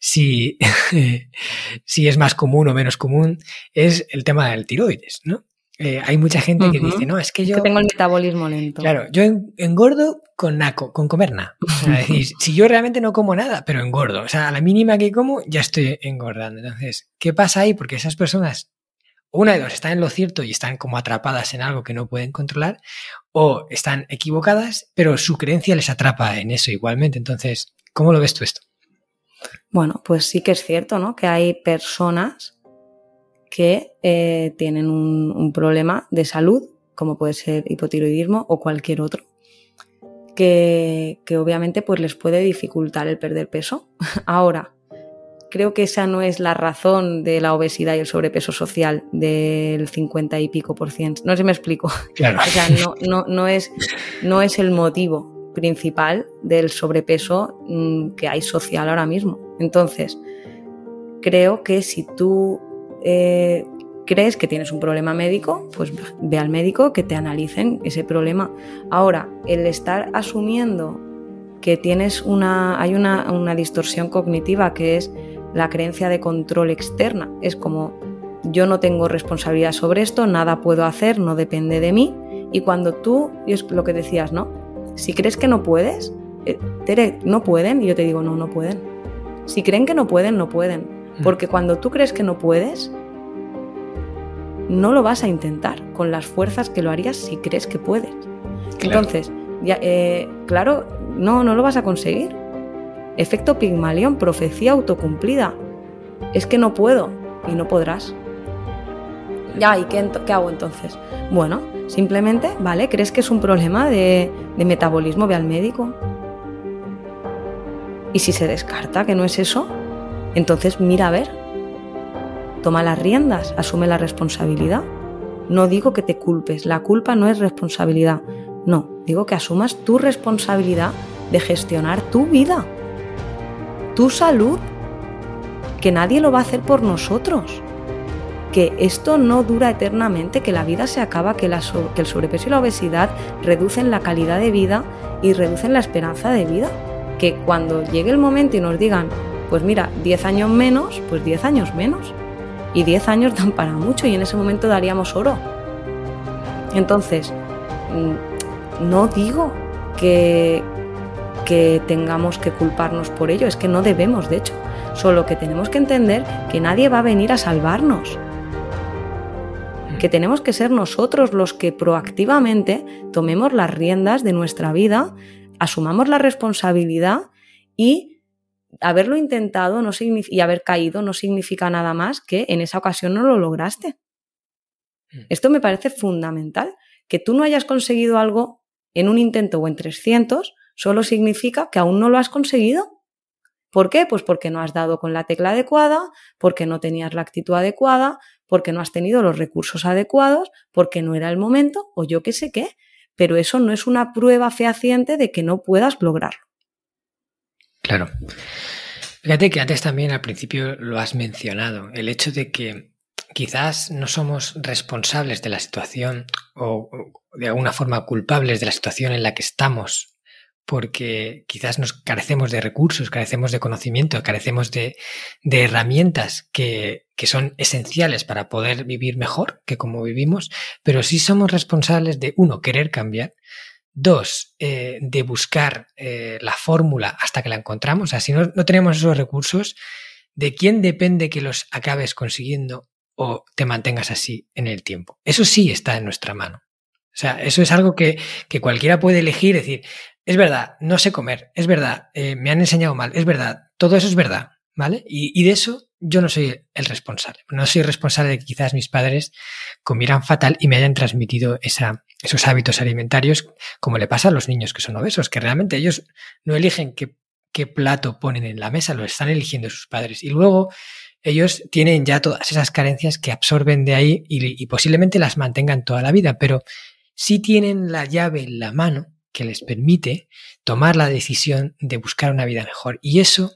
A: si, si es más común o menos común, es el tema del tiroides, ¿no? eh, hay mucha gente que dice, no, es que yo...
B: tengo el metabolismo lento.
A: Claro, yo engordo con naco, con comer nada. es decir, si yo realmente no como nada, pero engordo. O sea, a la mínima que como, ya estoy engordando. Entonces, ¿qué pasa ahí? Porque esas personas, una de dos, están en lo cierto y están como atrapadas en algo que no pueden controlar, o están equivocadas, pero su creencia les atrapa en eso igualmente. Entonces, ¿cómo lo ves tú esto?
B: Bueno, pues sí que es cierto, ¿no? Que hay personas que eh, tienen un, problema de salud, como puede ser hipotiroidismo o cualquier otro, que, obviamente pues les puede dificultar el perder peso. Ahora, creo que esa no es la razón de la obesidad y el sobrepeso social del 50 y pico por ciento. No sé si me explico.
A: Claro.
B: O sea, no, no, es, no es el motivo principal del sobrepeso mm, que hay social ahora mismo. Entonces, creo que si tú eh, crees que tienes un problema médico, pues ve al médico que te analicen ese problema. Ahora, el estar asumiendo que tienes una, hay una, una distorsión cognitiva que es la creencia de control externa. Es como yo no tengo responsabilidad sobre esto, nada puedo hacer, no depende de mí. Y cuando tú, y es lo que decías, ¿no? Si crees que no puedes, eh, Tere, no pueden, y yo te digo, no, no pueden. Si creen que no pueden, no pueden. Mm. Porque cuando tú crees que no puedes, no lo vas a intentar con las fuerzas que lo harías si crees que puedes. Entonces, ya, eh, claro, no, no lo vas a conseguir. Efecto Pigmalión, profecía autocumplida. Es que no puedo y no podrás. Ya, ¿y qué, hago entonces? Bueno, simplemente, ¿vale? ¿Crees que es un problema de metabolismo? Ve al médico. Y si se descarta que no es eso, entonces mira a ver, toma las riendas, asume la responsabilidad. No digo que te culpes, la culpa no es responsabilidad. No, digo que asumas tu responsabilidad de gestionar tu vida, tu salud, que nadie lo va a hacer por nosotros, que esto no dura eternamente, que la vida se acaba, que, el sobrepeso y la obesidad reducen la calidad de vida y reducen la esperanza de vida, que cuando llegue el momento y nos digan, pues mira, 10 años menos, pues 10 años menos. Y 10 años dan para mucho y en ese momento daríamos oro. Entonces, mm, no digo que, que tengamos que culparnos por ello, es que no debemos, de hecho. Solo que tenemos que entender que nadie va a venir a salvarnos. Que tenemos que ser nosotros los que proactivamente tomemos las riendas de nuestra vida, asumamos la responsabilidad y haberlo intentado no y haber caído no significa nada más que en esa ocasión no lo lograste. Mm. Esto me parece fundamental. Que tú no hayas conseguido algo en un intento o en 300 solo significa que aún no lo has conseguido. ¿Por qué? Pues porque no has dado con la tecla adecuada, porque no tenías la actitud adecuada, porque no has tenido los recursos adecuados, porque no era el momento o yo qué sé qué. Pero eso no es una prueba fehaciente de que no puedas lograrlo.
A: Claro. Fíjate que antes también al principio lo has mencionado, el hecho de que quizás no somos responsables de la situación o de alguna forma culpables de la situación en la que estamos, porque quizás nos carecemos de recursos, carecemos de conocimiento, carecemos de, herramientas que, que, son esenciales para poder vivir mejor que como vivimos, pero sí somos responsables de, uno, querer cambiar, Dos, eh, de buscar eh, la fórmula hasta que la encontramos. O sea, si no, tenemos esos recursos, ¿de quién depende que los acabes consiguiendo o te mantengas así en el tiempo? Eso sí está en nuestra mano. O sea, eso es algo que, cualquiera puede elegir, decir, es verdad, no sé comer, es verdad, eh, me han enseñado mal, es verdad, todo eso es verdad, ¿vale? y de eso yo no soy el responsable. No soy responsable de que quizás mis padres comieran fatal y me hayan transmitido esa, esos hábitos alimentarios, como le pasa a los niños que son obesos, que realmente ellos no eligen qué, plato ponen en la mesa, lo están eligiendo sus padres. Y luego ellos tienen ya todas esas carencias que absorben de ahí y, posiblemente las mantengan toda la vida, pero sí tienen la llave en la mano que les permite tomar la decisión de buscar una vida mejor. Y eso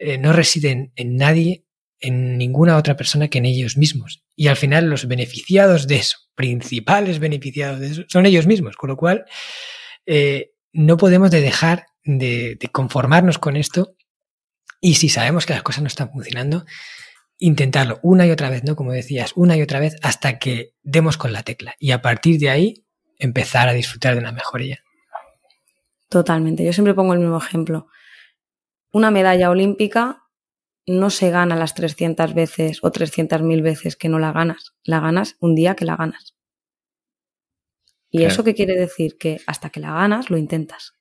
A: eh, no reside en nadie en ninguna otra persona que en ellos mismos. Y al final los beneficiados de eso, principales beneficiados de eso, son ellos mismos. Con lo cual, eh, no podemos de dejar de, conformarnos con esto. Y si sabemos que las cosas no están funcionando, intentarlo una y otra vez, ¿no? Como decías, una y otra vez hasta que demos con la tecla. Y a partir de ahí empezar a disfrutar de una mejoría.
B: Totalmente. Yo siempre pongo el mismo ejemplo. Una medalla olímpica no se gana las 300 veces o 300.000 veces que no la ganas. La ganas un día que la ganas. ¿Y eso qué quiere decir? Que hasta que la ganas lo intentas.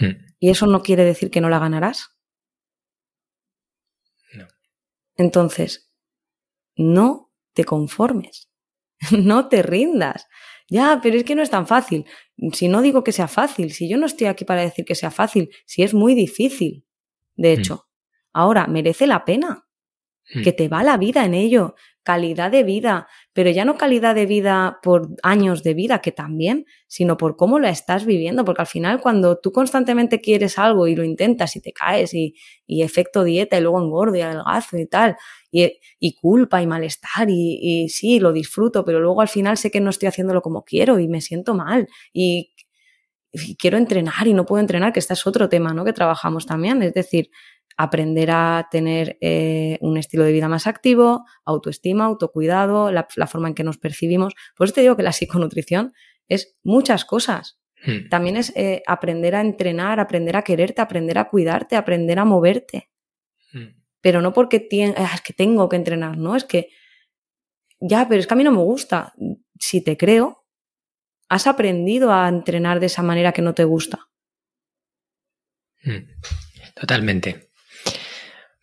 B: Hmm. ¿Y eso no quiere decir que no la ganarás? No. Entonces, no te conformes, no te rindas. Ya, pero es que no es tan fácil. Si no digo que sea fácil, si yo no estoy aquí para decir que sea fácil, si es muy difícil, de hmm. hecho. Ahora, merece la pena, hmm. que te va la vida en ello, calidad de vida, pero ya no calidad de vida por años de vida, que también, sino por cómo la estás viviendo, porque al final cuando tú constantemente quieres algo y lo intentas y te caes y, efecto dieta y luego engordo y adelgazo y tal, y, culpa y malestar y, y, sí, lo disfruto, pero luego al final sé que no estoy haciéndolo como quiero y me siento mal y, y quiero entrenar y no puedo entrenar, que este es otro tema, ¿no? Que trabajamos también, es decir, aprender a tener eh, un estilo de vida más activo, autoestima, autocuidado, la, forma en que nos percibimos. Por eso te digo que la psiconutrición es muchas cosas. Hmm. También es eh, aprender a entrenar, aprender a quererte, aprender a cuidarte, aprender a moverte. Hmm. Pero no porque ah, es que tengo que entrenar, no, es que ya, pero es que a mí no me gusta. Si te creo, has aprendido a entrenar de esa manera que no te gusta.
A: Hmm. Totalmente.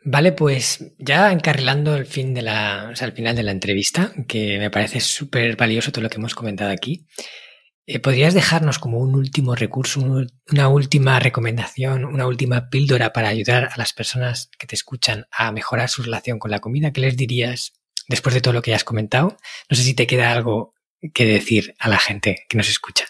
A: Vale, pues ya encarrilando el fin de la, o sea, el final de la entrevista, que me parece súper valioso todo lo que hemos comentado aquí. Eh, ¿Podrías dejarnos como un último recurso, una última recomendación, una última píldora para ayudar a las personas que te escuchan a mejorar su relación con la comida? ¿Qué les dirías después de todo lo que has comentado? No sé si te queda algo que decir a la gente que nos escucha.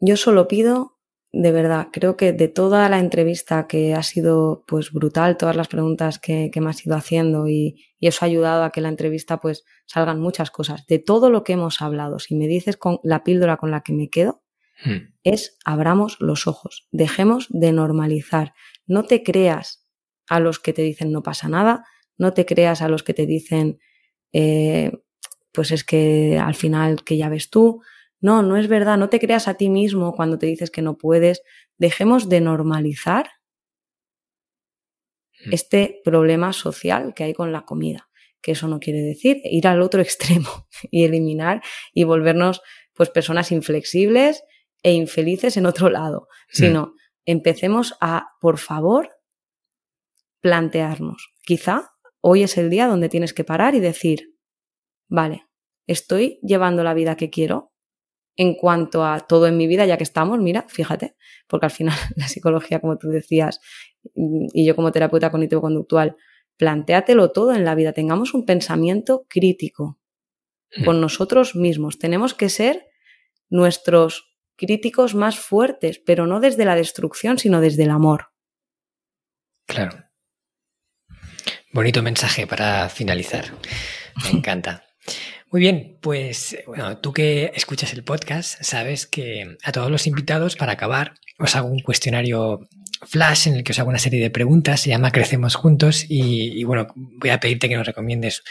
B: Yo solo pido de verdad, creo que de toda la entrevista que ha sido pues brutal, todas las preguntas que, me has ido haciendo y, eso ha ayudado a que la entrevista pues salgan muchas cosas. De todo lo que hemos hablado, si me dices con la píldora con la que me quedo, hmm. es abramos los ojos, dejemos de normalizar. No te creas a los que te dicen no pasa nada, no te creas a los que te dicen eh, pues es que al final que ya ves tú, no, no es verdad, no te creas a ti mismo cuando te dices que no puedes. Dejemos de normalizar mm. este problema social que hay con la comida. Que eso no quiere decir ir al otro extremo y eliminar y volvernos pues personas inflexibles e infelices en otro lado, mm. sino empecemos a, por favor, plantearnos. Quizá hoy es el día donde tienes que parar y decir, vale, estoy llevando la vida que quiero, en cuanto a todo en mi vida, ya que estamos, mira, fíjate, porque al final la psicología, como tú decías, y yo como terapeuta cognitivo-conductual, plantéatelo todo en la vida, tengamos un pensamiento crítico hmm. con nosotros mismos. Tenemos que ser nuestros críticos más fuertes, pero no desde la destrucción, sino desde el amor.
A: Claro. Bonito mensaje para finalizar. Me encanta. Muy bien, pues bueno, tú que escuchas el podcast sabes que a todos los invitados para acabar os hago un cuestionario flash en el que os hago una serie de preguntas, se llama Crecemos Juntos y, bueno, voy a pedirte que nos recomiendes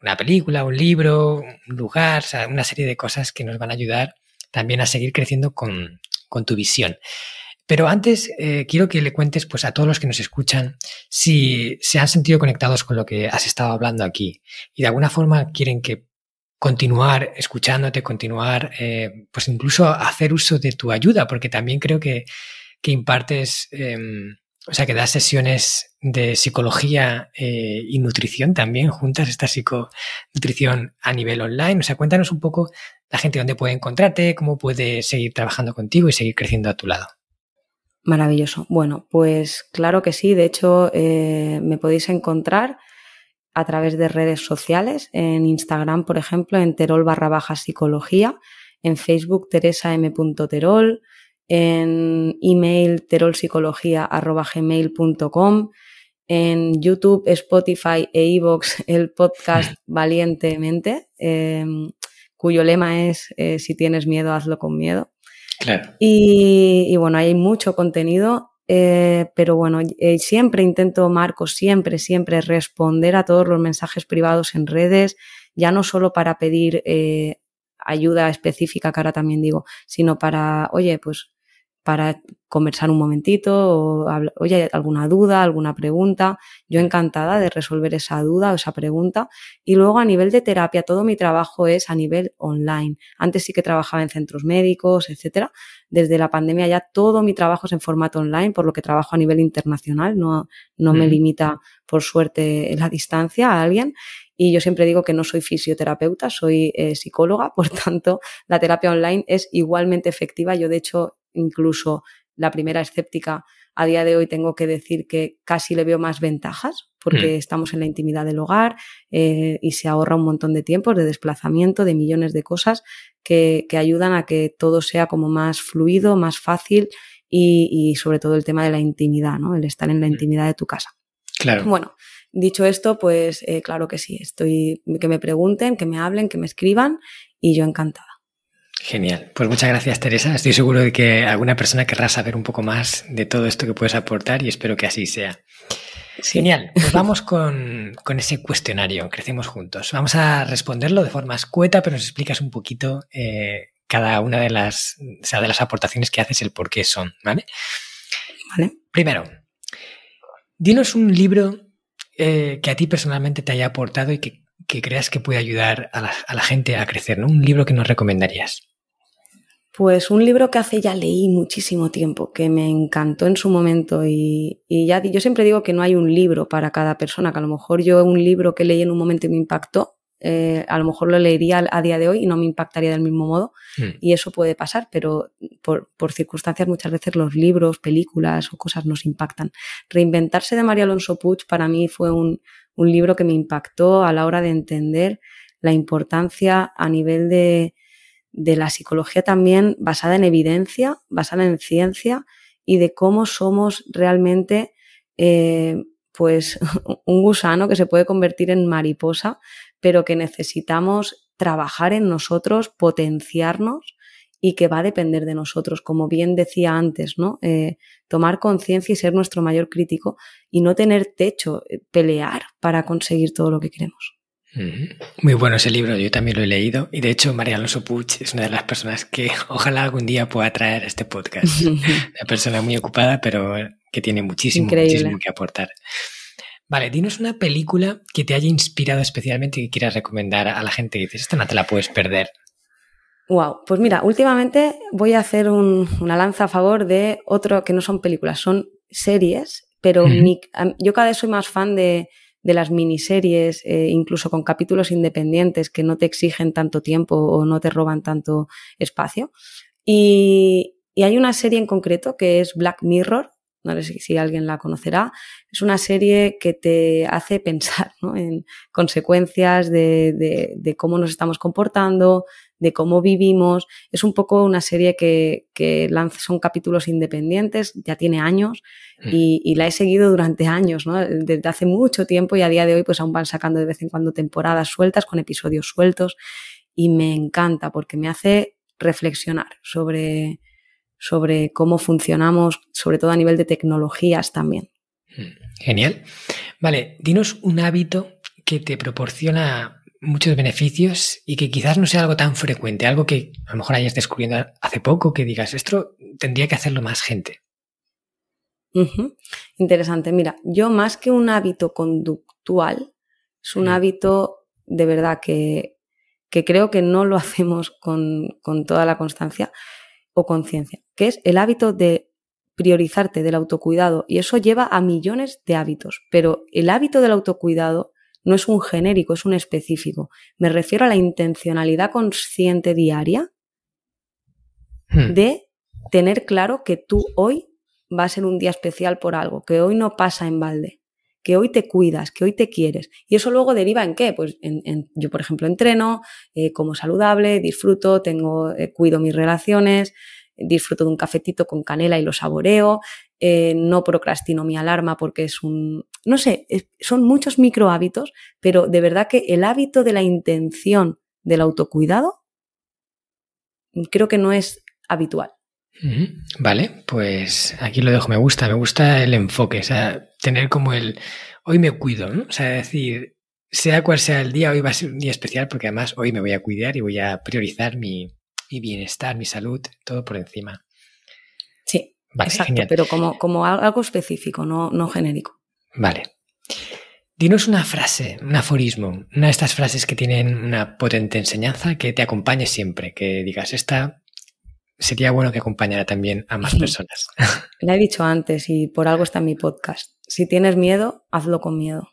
A: una película, un libro, un lugar, una serie de cosas que nos van a ayudar también a seguir creciendo con, tu visión. Pero antes eh, quiero que le cuentes pues, a todos los que nos escuchan si se han sentido conectados con lo que has estado hablando aquí y de alguna forma quieren que continuar escuchándote, continuar, eh, pues incluso hacer uso de tu ayuda, porque también creo que, que impartes, em, o sea, que das sesiones de psicología eh, y nutrición también, juntas esta psiconutrición a nivel online. O sea, cuéntanos un poco la gente dónde puede encontrarte, cómo puede seguir trabajando contigo y seguir creciendo a tu lado.
B: Maravilloso. Bueno, pues claro que sí. De hecho, eh, me podéis encontrar a través de redes sociales, en Instagram, por ejemplo, en terol barra baja psicología, en Facebook teresa m. terol, en email terolpsicología.gmail.com, en YouTube, Spotify e iVoox el podcast Valientemente, em, cuyo lema es eh, si tienes miedo, hazlo con miedo.
A: Claro.
B: Y, y, bueno, hay mucho contenido eh, pero bueno, eh, siempre intento, Marco, siempre, siempre responder a todos los mensajes privados en redes, ya no solo para pedir eh, ayuda específica, que ahora también digo, sino para, oye, pues para conversar un momentito o, oye, alguna duda, alguna pregunta. Yo encantada de resolver esa duda o esa pregunta. Y luego a nivel de terapia, todo mi trabajo es a nivel online. Antes sí que trabajaba en centros médicos, etcétera. Desde la pandemia ya todo mi trabajo es en formato online, por lo que trabajo a nivel internacional. No, no me limita, por suerte, la distancia a alguien. Y yo siempre digo que no soy fisioterapeuta, soy eh, psicóloga, por tanto, la terapia online es igualmente efectiva. Yo, de hecho, incluso la primera escéptica, a día de hoy tengo que decir que casi le veo más ventajas porque mm. estamos en la intimidad del hogar eh, y se ahorra un montón de tiempo, de desplazamiento, de millones de cosas que, ayudan a que todo sea como más fluido, más fácil y, sobre todo el tema de la intimidad, ¿no? El estar en la mm. intimidad de tu casa.
A: Claro.
B: Bueno, dicho esto, pues eh, claro que sí, estoy, que me pregunten, que me hablen, que me escriban y yo encantada.
A: Genial. Pues muchas gracias, Teresa. Estoy seguro de que alguna persona querrá saber un poco más de todo esto que puedes aportar y espero que así sea. Genial. Pues vamos con, ese cuestionario. Crecemos juntos. Vamos a responderlo de forma escueta, pero nos explicas un poquito eh, cada una de las, de las aportaciones que haces, el por qué son, ¿vale?
B: Vale.
A: Primero, dinos un libro eh, que a ti personalmente te haya aportado y que que creas que puede ayudar a la, gente a crecer, ¿no? Un libro que nos recomendarías.
B: Pues un libro que hace ya leí muchísimo tiempo, que me encantó en su momento y, ya yo siempre digo que no hay un libro para cada persona, que a lo mejor yo un libro que leí en un momento y me impactó, eh, a lo mejor lo leería a día de hoy y no me impactaría del mismo modo hmm. y eso puede pasar, pero por, por, circunstancias muchas veces los libros, películas o cosas nos impactan. Reinventarse de María Alonso Puig para mí fue un, un libro que me impactó a la hora de entender la importancia a nivel de, de la psicología también basada en evidencia, basada en ciencia y de cómo somos realmente eh, pues un gusano que se puede convertir en mariposa, pero que necesitamos trabajar en nosotros, potenciarnos y que va a depender de nosotros, como bien decía antes, ¿no? Eh, tomar conciencia y ser nuestro mayor crítico y no tener techo, eh, pelear para conseguir todo lo que queremos.
A: Muy bueno ese libro, yo también lo he leído y de hecho María Alonso Puig es una de las personas que ojalá algún día pueda traer a este podcast. una persona muy ocupada pero que tiene muchísimo, muchísimo que aportar. Vale, dinos una película que te haya inspirado especialmente y que quieras recomendar a la gente que dices, esta no te la puedes perder.
B: Wow, pues mira, últimamente voy a hacer una lanza a favor de otro que no son películas, son series, pero yo cada vez soy más fan de, las miniseries, eh, incluso con capítulos independientes que no te exigen tanto tiempo o no te roban tanto espacio. Y, y hay una serie en concreto que es Black Mirror, no sé si, alguien la conocerá, es una serie que te hace pensar en consecuencias de, cómo nos estamos comportando, de cómo vivimos. Es un poco una serie que, que lanza, son capítulos independientes, ya tiene años mm. y, la he seguido durante años, ¿no? desde hace mucho tiempo y a día de hoy pues aún van sacando de vez en cuando temporadas sueltas con episodios sueltos y me encanta porque me hace reflexionar sobre, sobre cómo funcionamos, sobre todo a nivel de tecnologías también.
A: Mm, genial. Vale, dinos un hábito que te proporciona muchos beneficios y que quizás no sea algo tan frecuente, algo que a lo mejor hayas descubriendo hace poco, que digas, esto tendría que hacerlo más gente.
B: Interesante. Mira, yo más que un hábito conductual, es un hábito de verdad que, que, creo que no lo hacemos con, con toda la constancia o conciencia, que es el hábito de priorizarte del autocuidado. Y eso lleva a millones de hábitos, pero el hábito del autocuidado no es un genérico, es un específico. Me refiero a la intencionalidad consciente diaria hmm. de tener claro que tú hoy va a ser un día especial por algo, que hoy no pasa en balde, que hoy te cuidas, que hoy te quieres. Y eso luego deriva en qué? Pues en, yo, por ejemplo, entreno, eh, como saludable, disfruto, tengo, eh, cuido mis relaciones, disfruto de un cafetito con canela y lo saboreo, eh, no procrastino mi alarma porque es un, no sé, son muchos micro hábitos, pero de verdad que el hábito de la intención del autocuidado creo que no es habitual.
A: Vale, pues aquí lo dejo. Me gusta, me gusta el enfoque, o sea, tener como el hoy me cuido, ¿no? O sea, decir, sea cual sea el día, hoy va a ser un día especial porque además hoy me voy a cuidar y voy a priorizar mi, bienestar, mi salud, todo por encima.
B: Sí, exacto, pero como, como algo específico, no, no genérico.
A: Vale. Dinos una frase, un aforismo, una de estas frases que tienen una potente enseñanza que te acompañe siempre, que digas, esta sería bueno que acompañara también a más personas.
B: La he dicho antes y por algo está en mi podcast. Si tienes miedo, hazlo con miedo.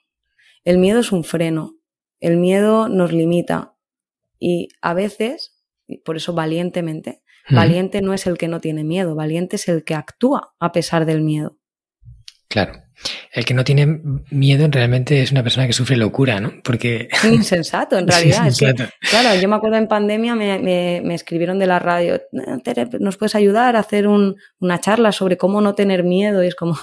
B: El miedo es un freno, el miedo nos limita y a veces, por eso valientemente, valiente no es el que no tiene miedo, valiente es el que actúa a pesar del miedo.
A: Claro. El que no tiene miedo realmente es una persona que sufre locura, ¿no? Porque...
B: Insensato, en realidad. claro, yo me acuerdo en pandemia me, escribieron de la radio, ¿nos puedes ayudar a hacer una charla sobre cómo no tener miedo? Y es como,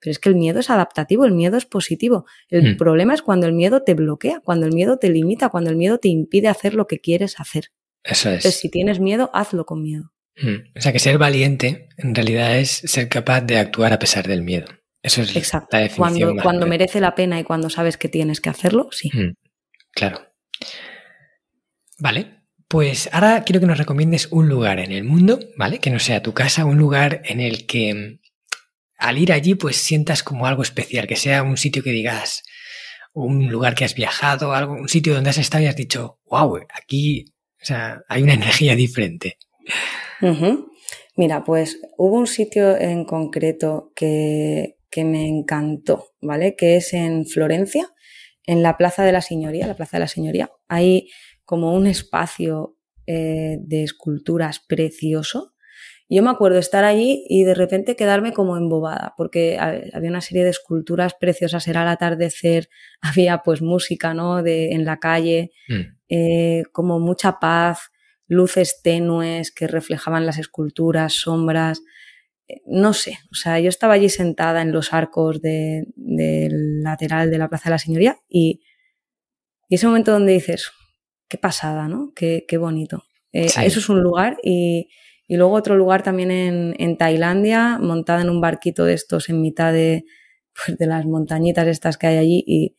B: pero es que el miedo es adaptativo, el miedo es positivo. El mm. problema es cuando el miedo te bloquea, cuando el miedo te limita, cuando el miedo te impide hacer lo que quieres hacer.
A: Eso es.
B: Entonces, si tienes miedo, hazlo con miedo.
A: Mm. O sea que ser valiente en realidad es ser capaz de actuar a pesar del miedo. Eso es
B: Exacto. la definición. Cuando, cuando merece la pena y cuando sabes que tienes que hacerlo, sí. Mm,
A: claro. Vale. Pues ahora quiero que nos recomiendes un lugar en el mundo, ¿vale? Que no sea tu casa, un lugar en el que mm, al ir allí pues sientas como algo especial, que sea un sitio que digas, un lugar que has viajado, algo, un sitio donde has estado y has dicho, wow, aquí o sea, hay una energía diferente.
B: Mira, pues hubo un sitio en concreto que, que me encantó, ¿vale? Que es en Florencia, en la Plaza de la Señoría, la Plaza de la Señoría. Hay como un espacio eh, de esculturas precioso. Yo me acuerdo estar allí y de repente quedarme como embobada, porque había una serie de esculturas preciosas, era el atardecer, había pues música, ¿no? De, en la calle, mm. Eh, como mucha paz, luces tenues que reflejaban las esculturas, sombras no sé, o sea, yo estaba allí sentada en los arcos del lateral de la Plaza de la Señoría y, ese momento donde dices, qué pasada, ¿no? Qué, bonito. Eh, eso es un lugar y, luego otro lugar también en, Tailandia, montada en un barquito de estos en mitad de, pues, de las montañitas estas que hay allí y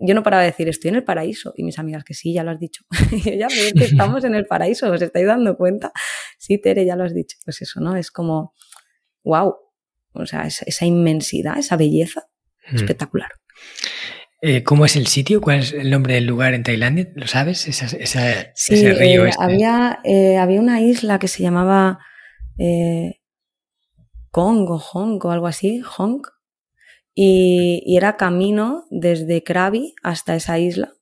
B: yo no paraba de decir, estoy en el paraíso. Y mis amigas, que sí, ya lo has dicho. y ya, pero que estamos en el paraíso, ¿os estáis dando cuenta? Sí, Tere, ya lo has dicho. Pues eso, ¿no? Es como, wow. O sea, esa, inmensidad, esa belleza, mm. espectacular.
A: Eh, ¿Cómo es el sitio? ¿Cuál es el nombre del lugar en Tailandia? ¿Lo sabes?
B: Esa, sí, ese río. Eh, este. había, eh, había una isla que se llamaba Kong o Hong o algo así, Hong, y, era camino desde Krabi hasta esa isla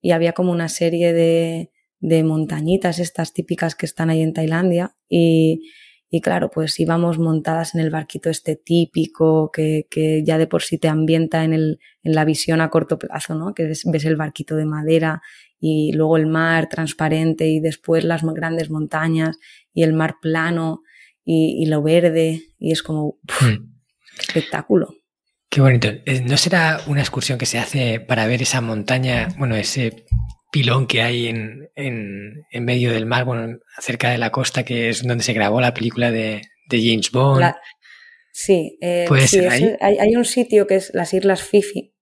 B: y había como una serie de, de montañitas estas típicas que están ahí en Tailandia y, y claro, pues íbamos montadas en el barquito este típico que, que ya de por sí te ambienta en, el, en la visión a corto plazo, ¿no? Que ves, ves, el barquito de madera y luego el mar transparente y después las grandes montañas y el mar plano y, y lo verde y es como hmm. espectáculo.
A: Qué bonito. Eh, ¿No será una excursión que se hace para ver esa montaña, bueno, ese pilón que hay en, en, medio del mar, bueno, cerca de la costa, que es donde se grabó la película de, James Bond?
B: sí, eh, Hay, hay, un sitio que es las Islas Fifi.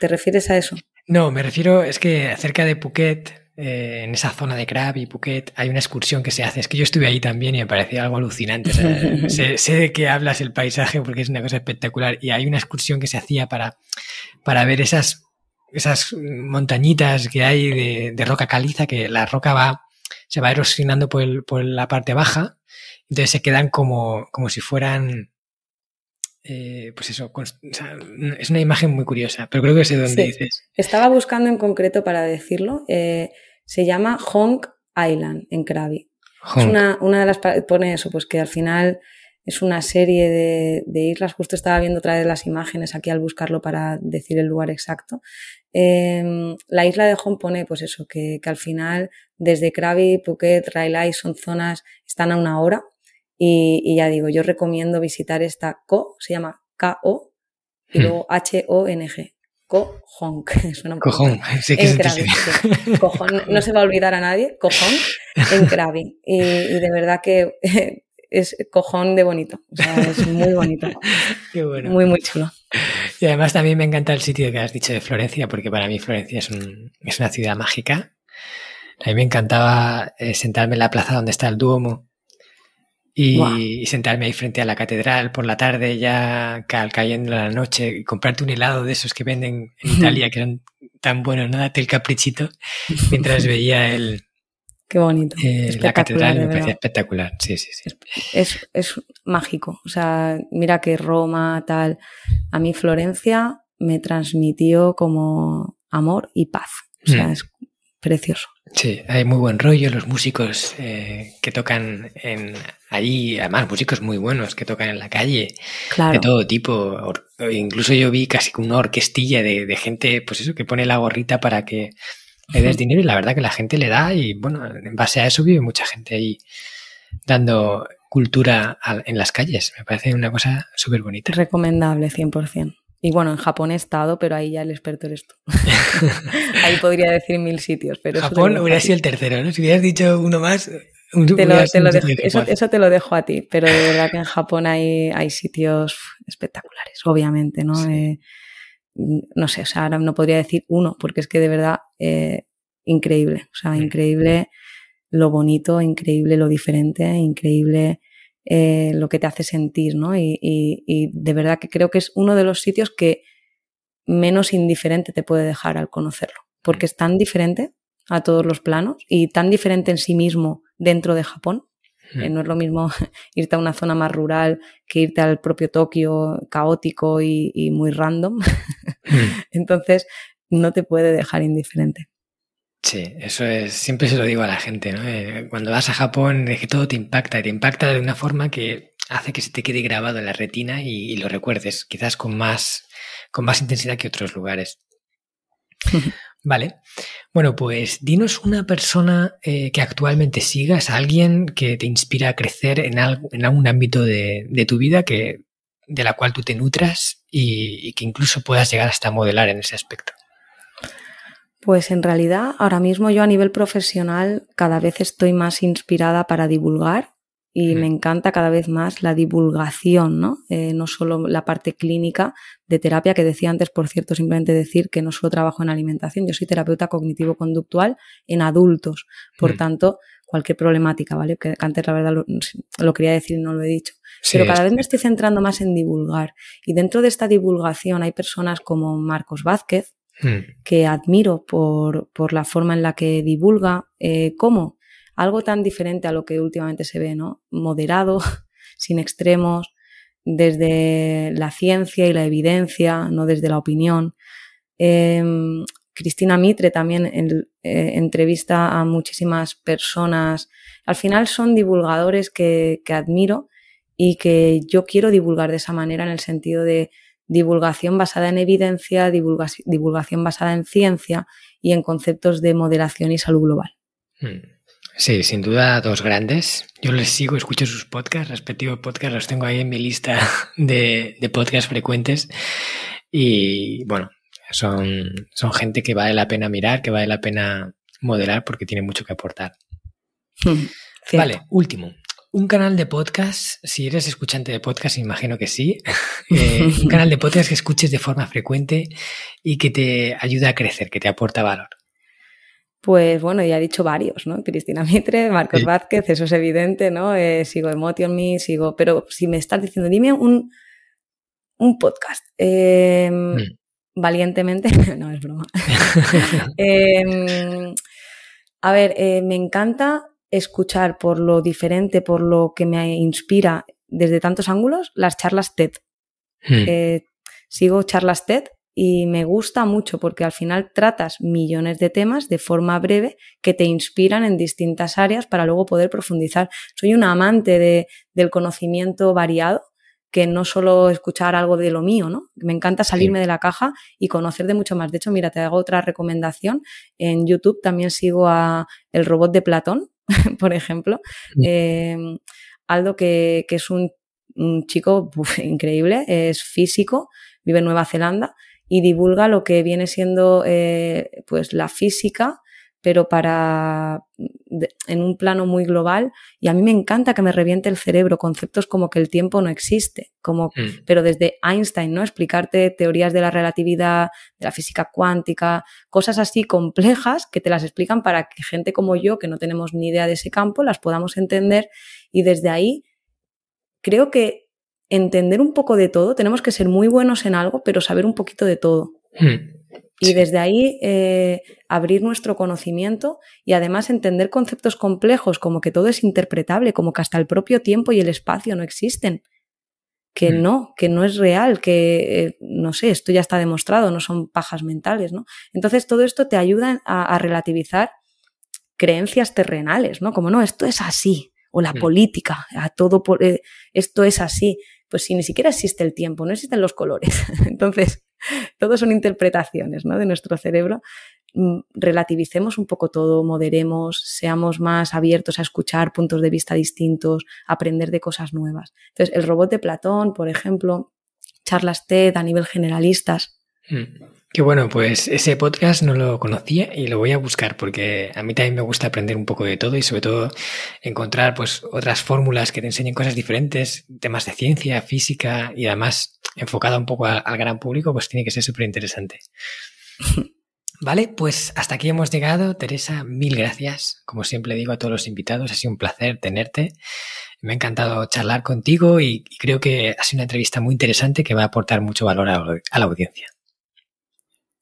B: ¿Te refieres a eso?
A: No, me refiero, es que cerca de Phuket eh, en esa zona de Krabi y Phuket hay una excursión que se hace. Es que yo estuve ahí también y me parecía algo alucinante. sé, de qué hablas el paisaje porque es una cosa espectacular. Y hay una excursión que se hacía para, para ver esas, esas montañitas que hay de, roca caliza, que la roca va, se va erosionando por, por la parte baja. Entonces se quedan como, como si fueran eh, pues eso, es una imagen muy curiosa, pero creo que sé dónde dices.
B: Estaba buscando en concreto para decirlo. Eh, se llama Honk Island en Krabi. Es una, una, de las. Pone eso, pues que al final es una serie de, islas. Justo estaba viendo otra vez las imágenes aquí al buscarlo para decir el lugar exacto. Em, la isla de Hong pone, pues eso, que, al final desde Krabi, Phuket, Railay son zonas, están a una hora. Y, y ya digo, yo recomiendo visitar esta Co, se llama K-O, y hmm. luego H-O-N-G. Cojón. Suena un
A: Cojón, sí que
B: en Cojón, no se va a olvidar a nadie. Cojón en Krabi. Y, de verdad que es cojón de bonito. O sea, es muy bonito.
A: Qué bueno.
B: Muy, muy chulo.
A: Y además también me encanta el sitio que has dicho de Florencia, porque para mí Florencia es, un, es una ciudad mágica. A mí me encantaba eh, sentarme en la plaza donde está el Duomo y, sentarme ahí frente a la catedral por la tarde, ya cayendo la noche, y comprarte un helado de esos que venden en Italia, que son tan buenos, ¿no? Date el caprichito, mientras veía el...
B: Qué bonito.
A: Eh, la catedral me parecía espectacular, sí, sí, sí.
B: Es, es mágico. O sea, mira que Roma, tal. A mí Florencia me transmitió como amor y paz. O sea, mm. es precioso.
A: Sí, hay muy buen rollo, los músicos eh, que tocan en allí, además músicos muy buenos que tocan en la calle, de todo tipo. incluso yo vi casi una orquestilla de, gente, pues eso, que pone la gorrita para que le des dinero y la verdad que la gente le da y bueno, en base a eso vive mucha gente ahí dando cultura en las calles. Me parece una cosa súper bonita.
B: Recomendable, 100%. Y bueno, en Japón he estado, pero ahí ya el experto eres tú. ahí podría decir mil sitios. Pero
A: Japón hubiera sido el tercero, ¿no? Si hubieras dicho uno más.
B: Te lo, dejo, eso, te lo dejo a ti, pero de verdad que en Japón hay, hay sitios espectaculares, obviamente, ¿no? Eh, no sé, o sea, ahora no podría decir uno, porque es que de verdad, eh, increíble, o sea, increíble lo bonito, increíble lo diferente, increíble eh, lo que te hace sentir, ¿no? Y, y, de verdad que creo que es uno de los sitios que menos indiferente te puede dejar al conocerlo, porque es tan diferente a todos los planos y tan diferente en sí mismo dentro de Japón. Eh, no es lo mismo irte a una zona más rural que irte al propio Tokio caótico y, y muy random. Entonces, no te puede dejar indiferente.
A: Sí, eso es, siempre se lo digo a la gente, ¿no? Eh, cuando vas a Japón es que todo te impacta y te impacta de una forma que hace que se te quede grabado en la retina y, lo recuerdes, quizás con más, con más intensidad que otros lugares. vale. Bueno, pues dinos una persona eh, que actualmente sigas, alguien que te inspira a crecer en, algo, en algún ámbito de, de, tu vida que, de la cual tú te nutras y, y que incluso puedas llegar hasta modelar en ese aspecto.
B: Pues en realidad ahora mismo yo a nivel profesional cada vez estoy más inspirada para divulgar y me encanta cada vez más la divulgación, ¿no? Eh, no solo la parte clínica de terapia que decía antes, por cierto, simplemente decir que no solo trabajo en alimentación, yo soy terapeuta cognitivo-conductual en adultos, por tanto, cualquier problemática, ¿vale? Que antes la verdad lo, quería decir y no lo he dicho. Pero cada vez me estoy centrando más en divulgar. Y dentro de esta divulgación hay personas como Marcos Vázquez, Hmm. que admiro por, por, la forma en la que divulga, eh, cómo algo tan diferente a lo que últimamente se ve, ¿no? Moderado, sin extremos, desde la ciencia y la evidencia, no desde la opinión. Em, Cristina Mitre también eh, entrevista a muchísimas personas. Al final son divulgadores que, que admiro y que yo quiero divulgar de esa manera en el sentido de divulgación basada en evidencia, divulgación basada en ciencia y en conceptos de moderación y salud global.
A: Hmm. Sí, sin duda dos grandes. Yo les sigo, escucho sus podcasts, respectivos podcasts, los tengo ahí en mi lista de, de podcasts frecuentes y bueno, son, son gente que vale la pena mirar, que vale la pena moderar porque tiene mucho que aportar. Hmm, vale, último un canal de podcast, si eres escuchante de podcast, imagino que sí, eh, un canal de podcast que escuches de forma frecuente y que te ayuda a crecer, que te aporta valor.
B: Pues bueno, ya he dicho varios, ¿no? Cristina Mitre, Marcos Vázquez, eso es evidente, ¿no? Eh, sigo Emotion Me, sigo. Pero si me estás diciendo, dime un, un podcast. Em, mm. Valientemente, no es broma. Em, a ver, eh, me encanta escuchar por lo diferente, por lo que me inspira desde tantos ángulos, las charlas TED. Hmm. Eh, sigo charlas TED y me gusta mucho porque al final tratas millones de temas de forma breve que te inspiran en distintas áreas para luego poder profundizar. Soy una amante de, del conocimiento variado que no solo escuchar algo de lo mío, ¿no? Me encanta salirme de la caja y conocer de mucho más. De hecho, mira, te hago otra recomendación. En YouTube también sigo a El Robot de Platón, por ejemplo. Em, Aldo, que, es un, chico increíble, es físico, vive en Nueva Zelanda y divulga lo que viene siendo eh, pues la física pero para en un plano muy global y a mí me encanta que me reviente el cerebro conceptos como que el tiempo no existe, como mm. pero desde Einstein, ¿no? Explicarte teorías de la relatividad, de la física cuántica, cosas así complejas que te las explican para que gente como yo que no tenemos ni idea de ese campo las podamos entender y desde ahí creo que entender un poco de todo, tenemos que ser muy buenos en algo, pero saber un poquito de todo. Mm. Y desde ahí eh, abrir nuestro conocimiento y además entender conceptos complejos como que todo es interpretable, como que hasta el propio tiempo y el espacio no existen. Que mm. no, que no es real, que eh, no sé, esto ya está demostrado, no son pajas mentales, ¿no? Entonces todo esto te ayuda a, relativizar creencias terrenales, ¿no? Como no, esto es así, o la mm. política, a todo eh, esto es así. Pues si ni siquiera existe el tiempo, no existen los colores. Entonces, todo son interpretaciones ¿no? de nuestro cerebro. Mm, relativicemos un poco todo, moderemos, seamos más abiertos a escuchar puntos de vista distintos, aprender de cosas nuevas. Entonces, el robot de Platón, por ejemplo, charlas TED a nivel generalistas.
A: Mm. Qué bueno, pues ese podcast no lo conocía y lo voy a buscar porque a mí también me gusta aprender un poco de todo y sobre todo encontrar pues otras fórmulas que te enseñen cosas diferentes, temas de ciencia, física y además enfocada un poco al, gran público, pues tiene que ser súper interesante. Vale, pues hasta aquí hemos llegado. Teresa, mil gracias. Como siempre digo a todos los invitados, ha sido un placer tenerte. Me ha encantado charlar contigo y, creo que ha sido una entrevista muy interesante que va a aportar mucho valor a la audiencia.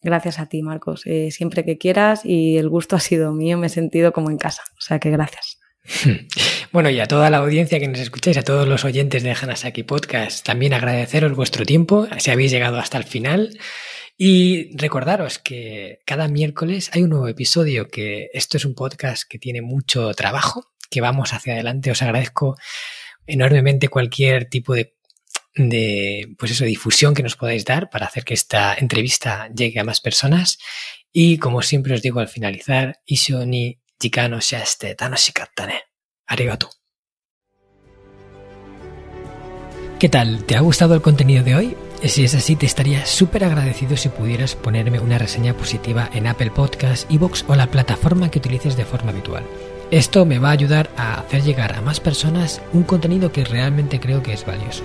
B: Gracias a ti, Marcos. Eh, siempre que quieras y el gusto ha sido mío, me he sentido como en casa. O sea que gracias.
A: Bueno, y a toda la audiencia que nos escucháis, a todos los oyentes de Hanasaki Podcast, también agradeceros vuestro tiempo, si habéis llegado hasta el final. Y recordaros que cada miércoles hay un nuevo episodio, que esto es un podcast que tiene mucho trabajo, que vamos hacia adelante. Os agradezco enormemente cualquier tipo de de pues eso, difusión que nos podáis dar para hacer que esta entrevista llegue a más personas. Y como siempre os digo al finalizar, Isho ni jikano shiaste tanoshikatta ne. Arigato. ¿Qué tal? ¿Te ha gustado el contenido de hoy? Si es así, te estaría súper agradecido si pudieras ponerme una reseña positiva en Apple Podcasts, Evox o la plataforma que utilices de forma habitual. Esto me va a ayudar a hacer llegar a más personas un contenido que realmente creo que es valioso.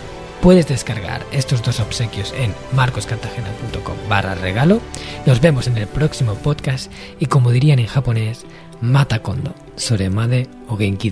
A: Puedes descargar estos dos obsequios en marcoscartagena.com barra regalo. Nos vemos en el próximo podcast y como dirían en japonés, mata kondo, soremade o genki.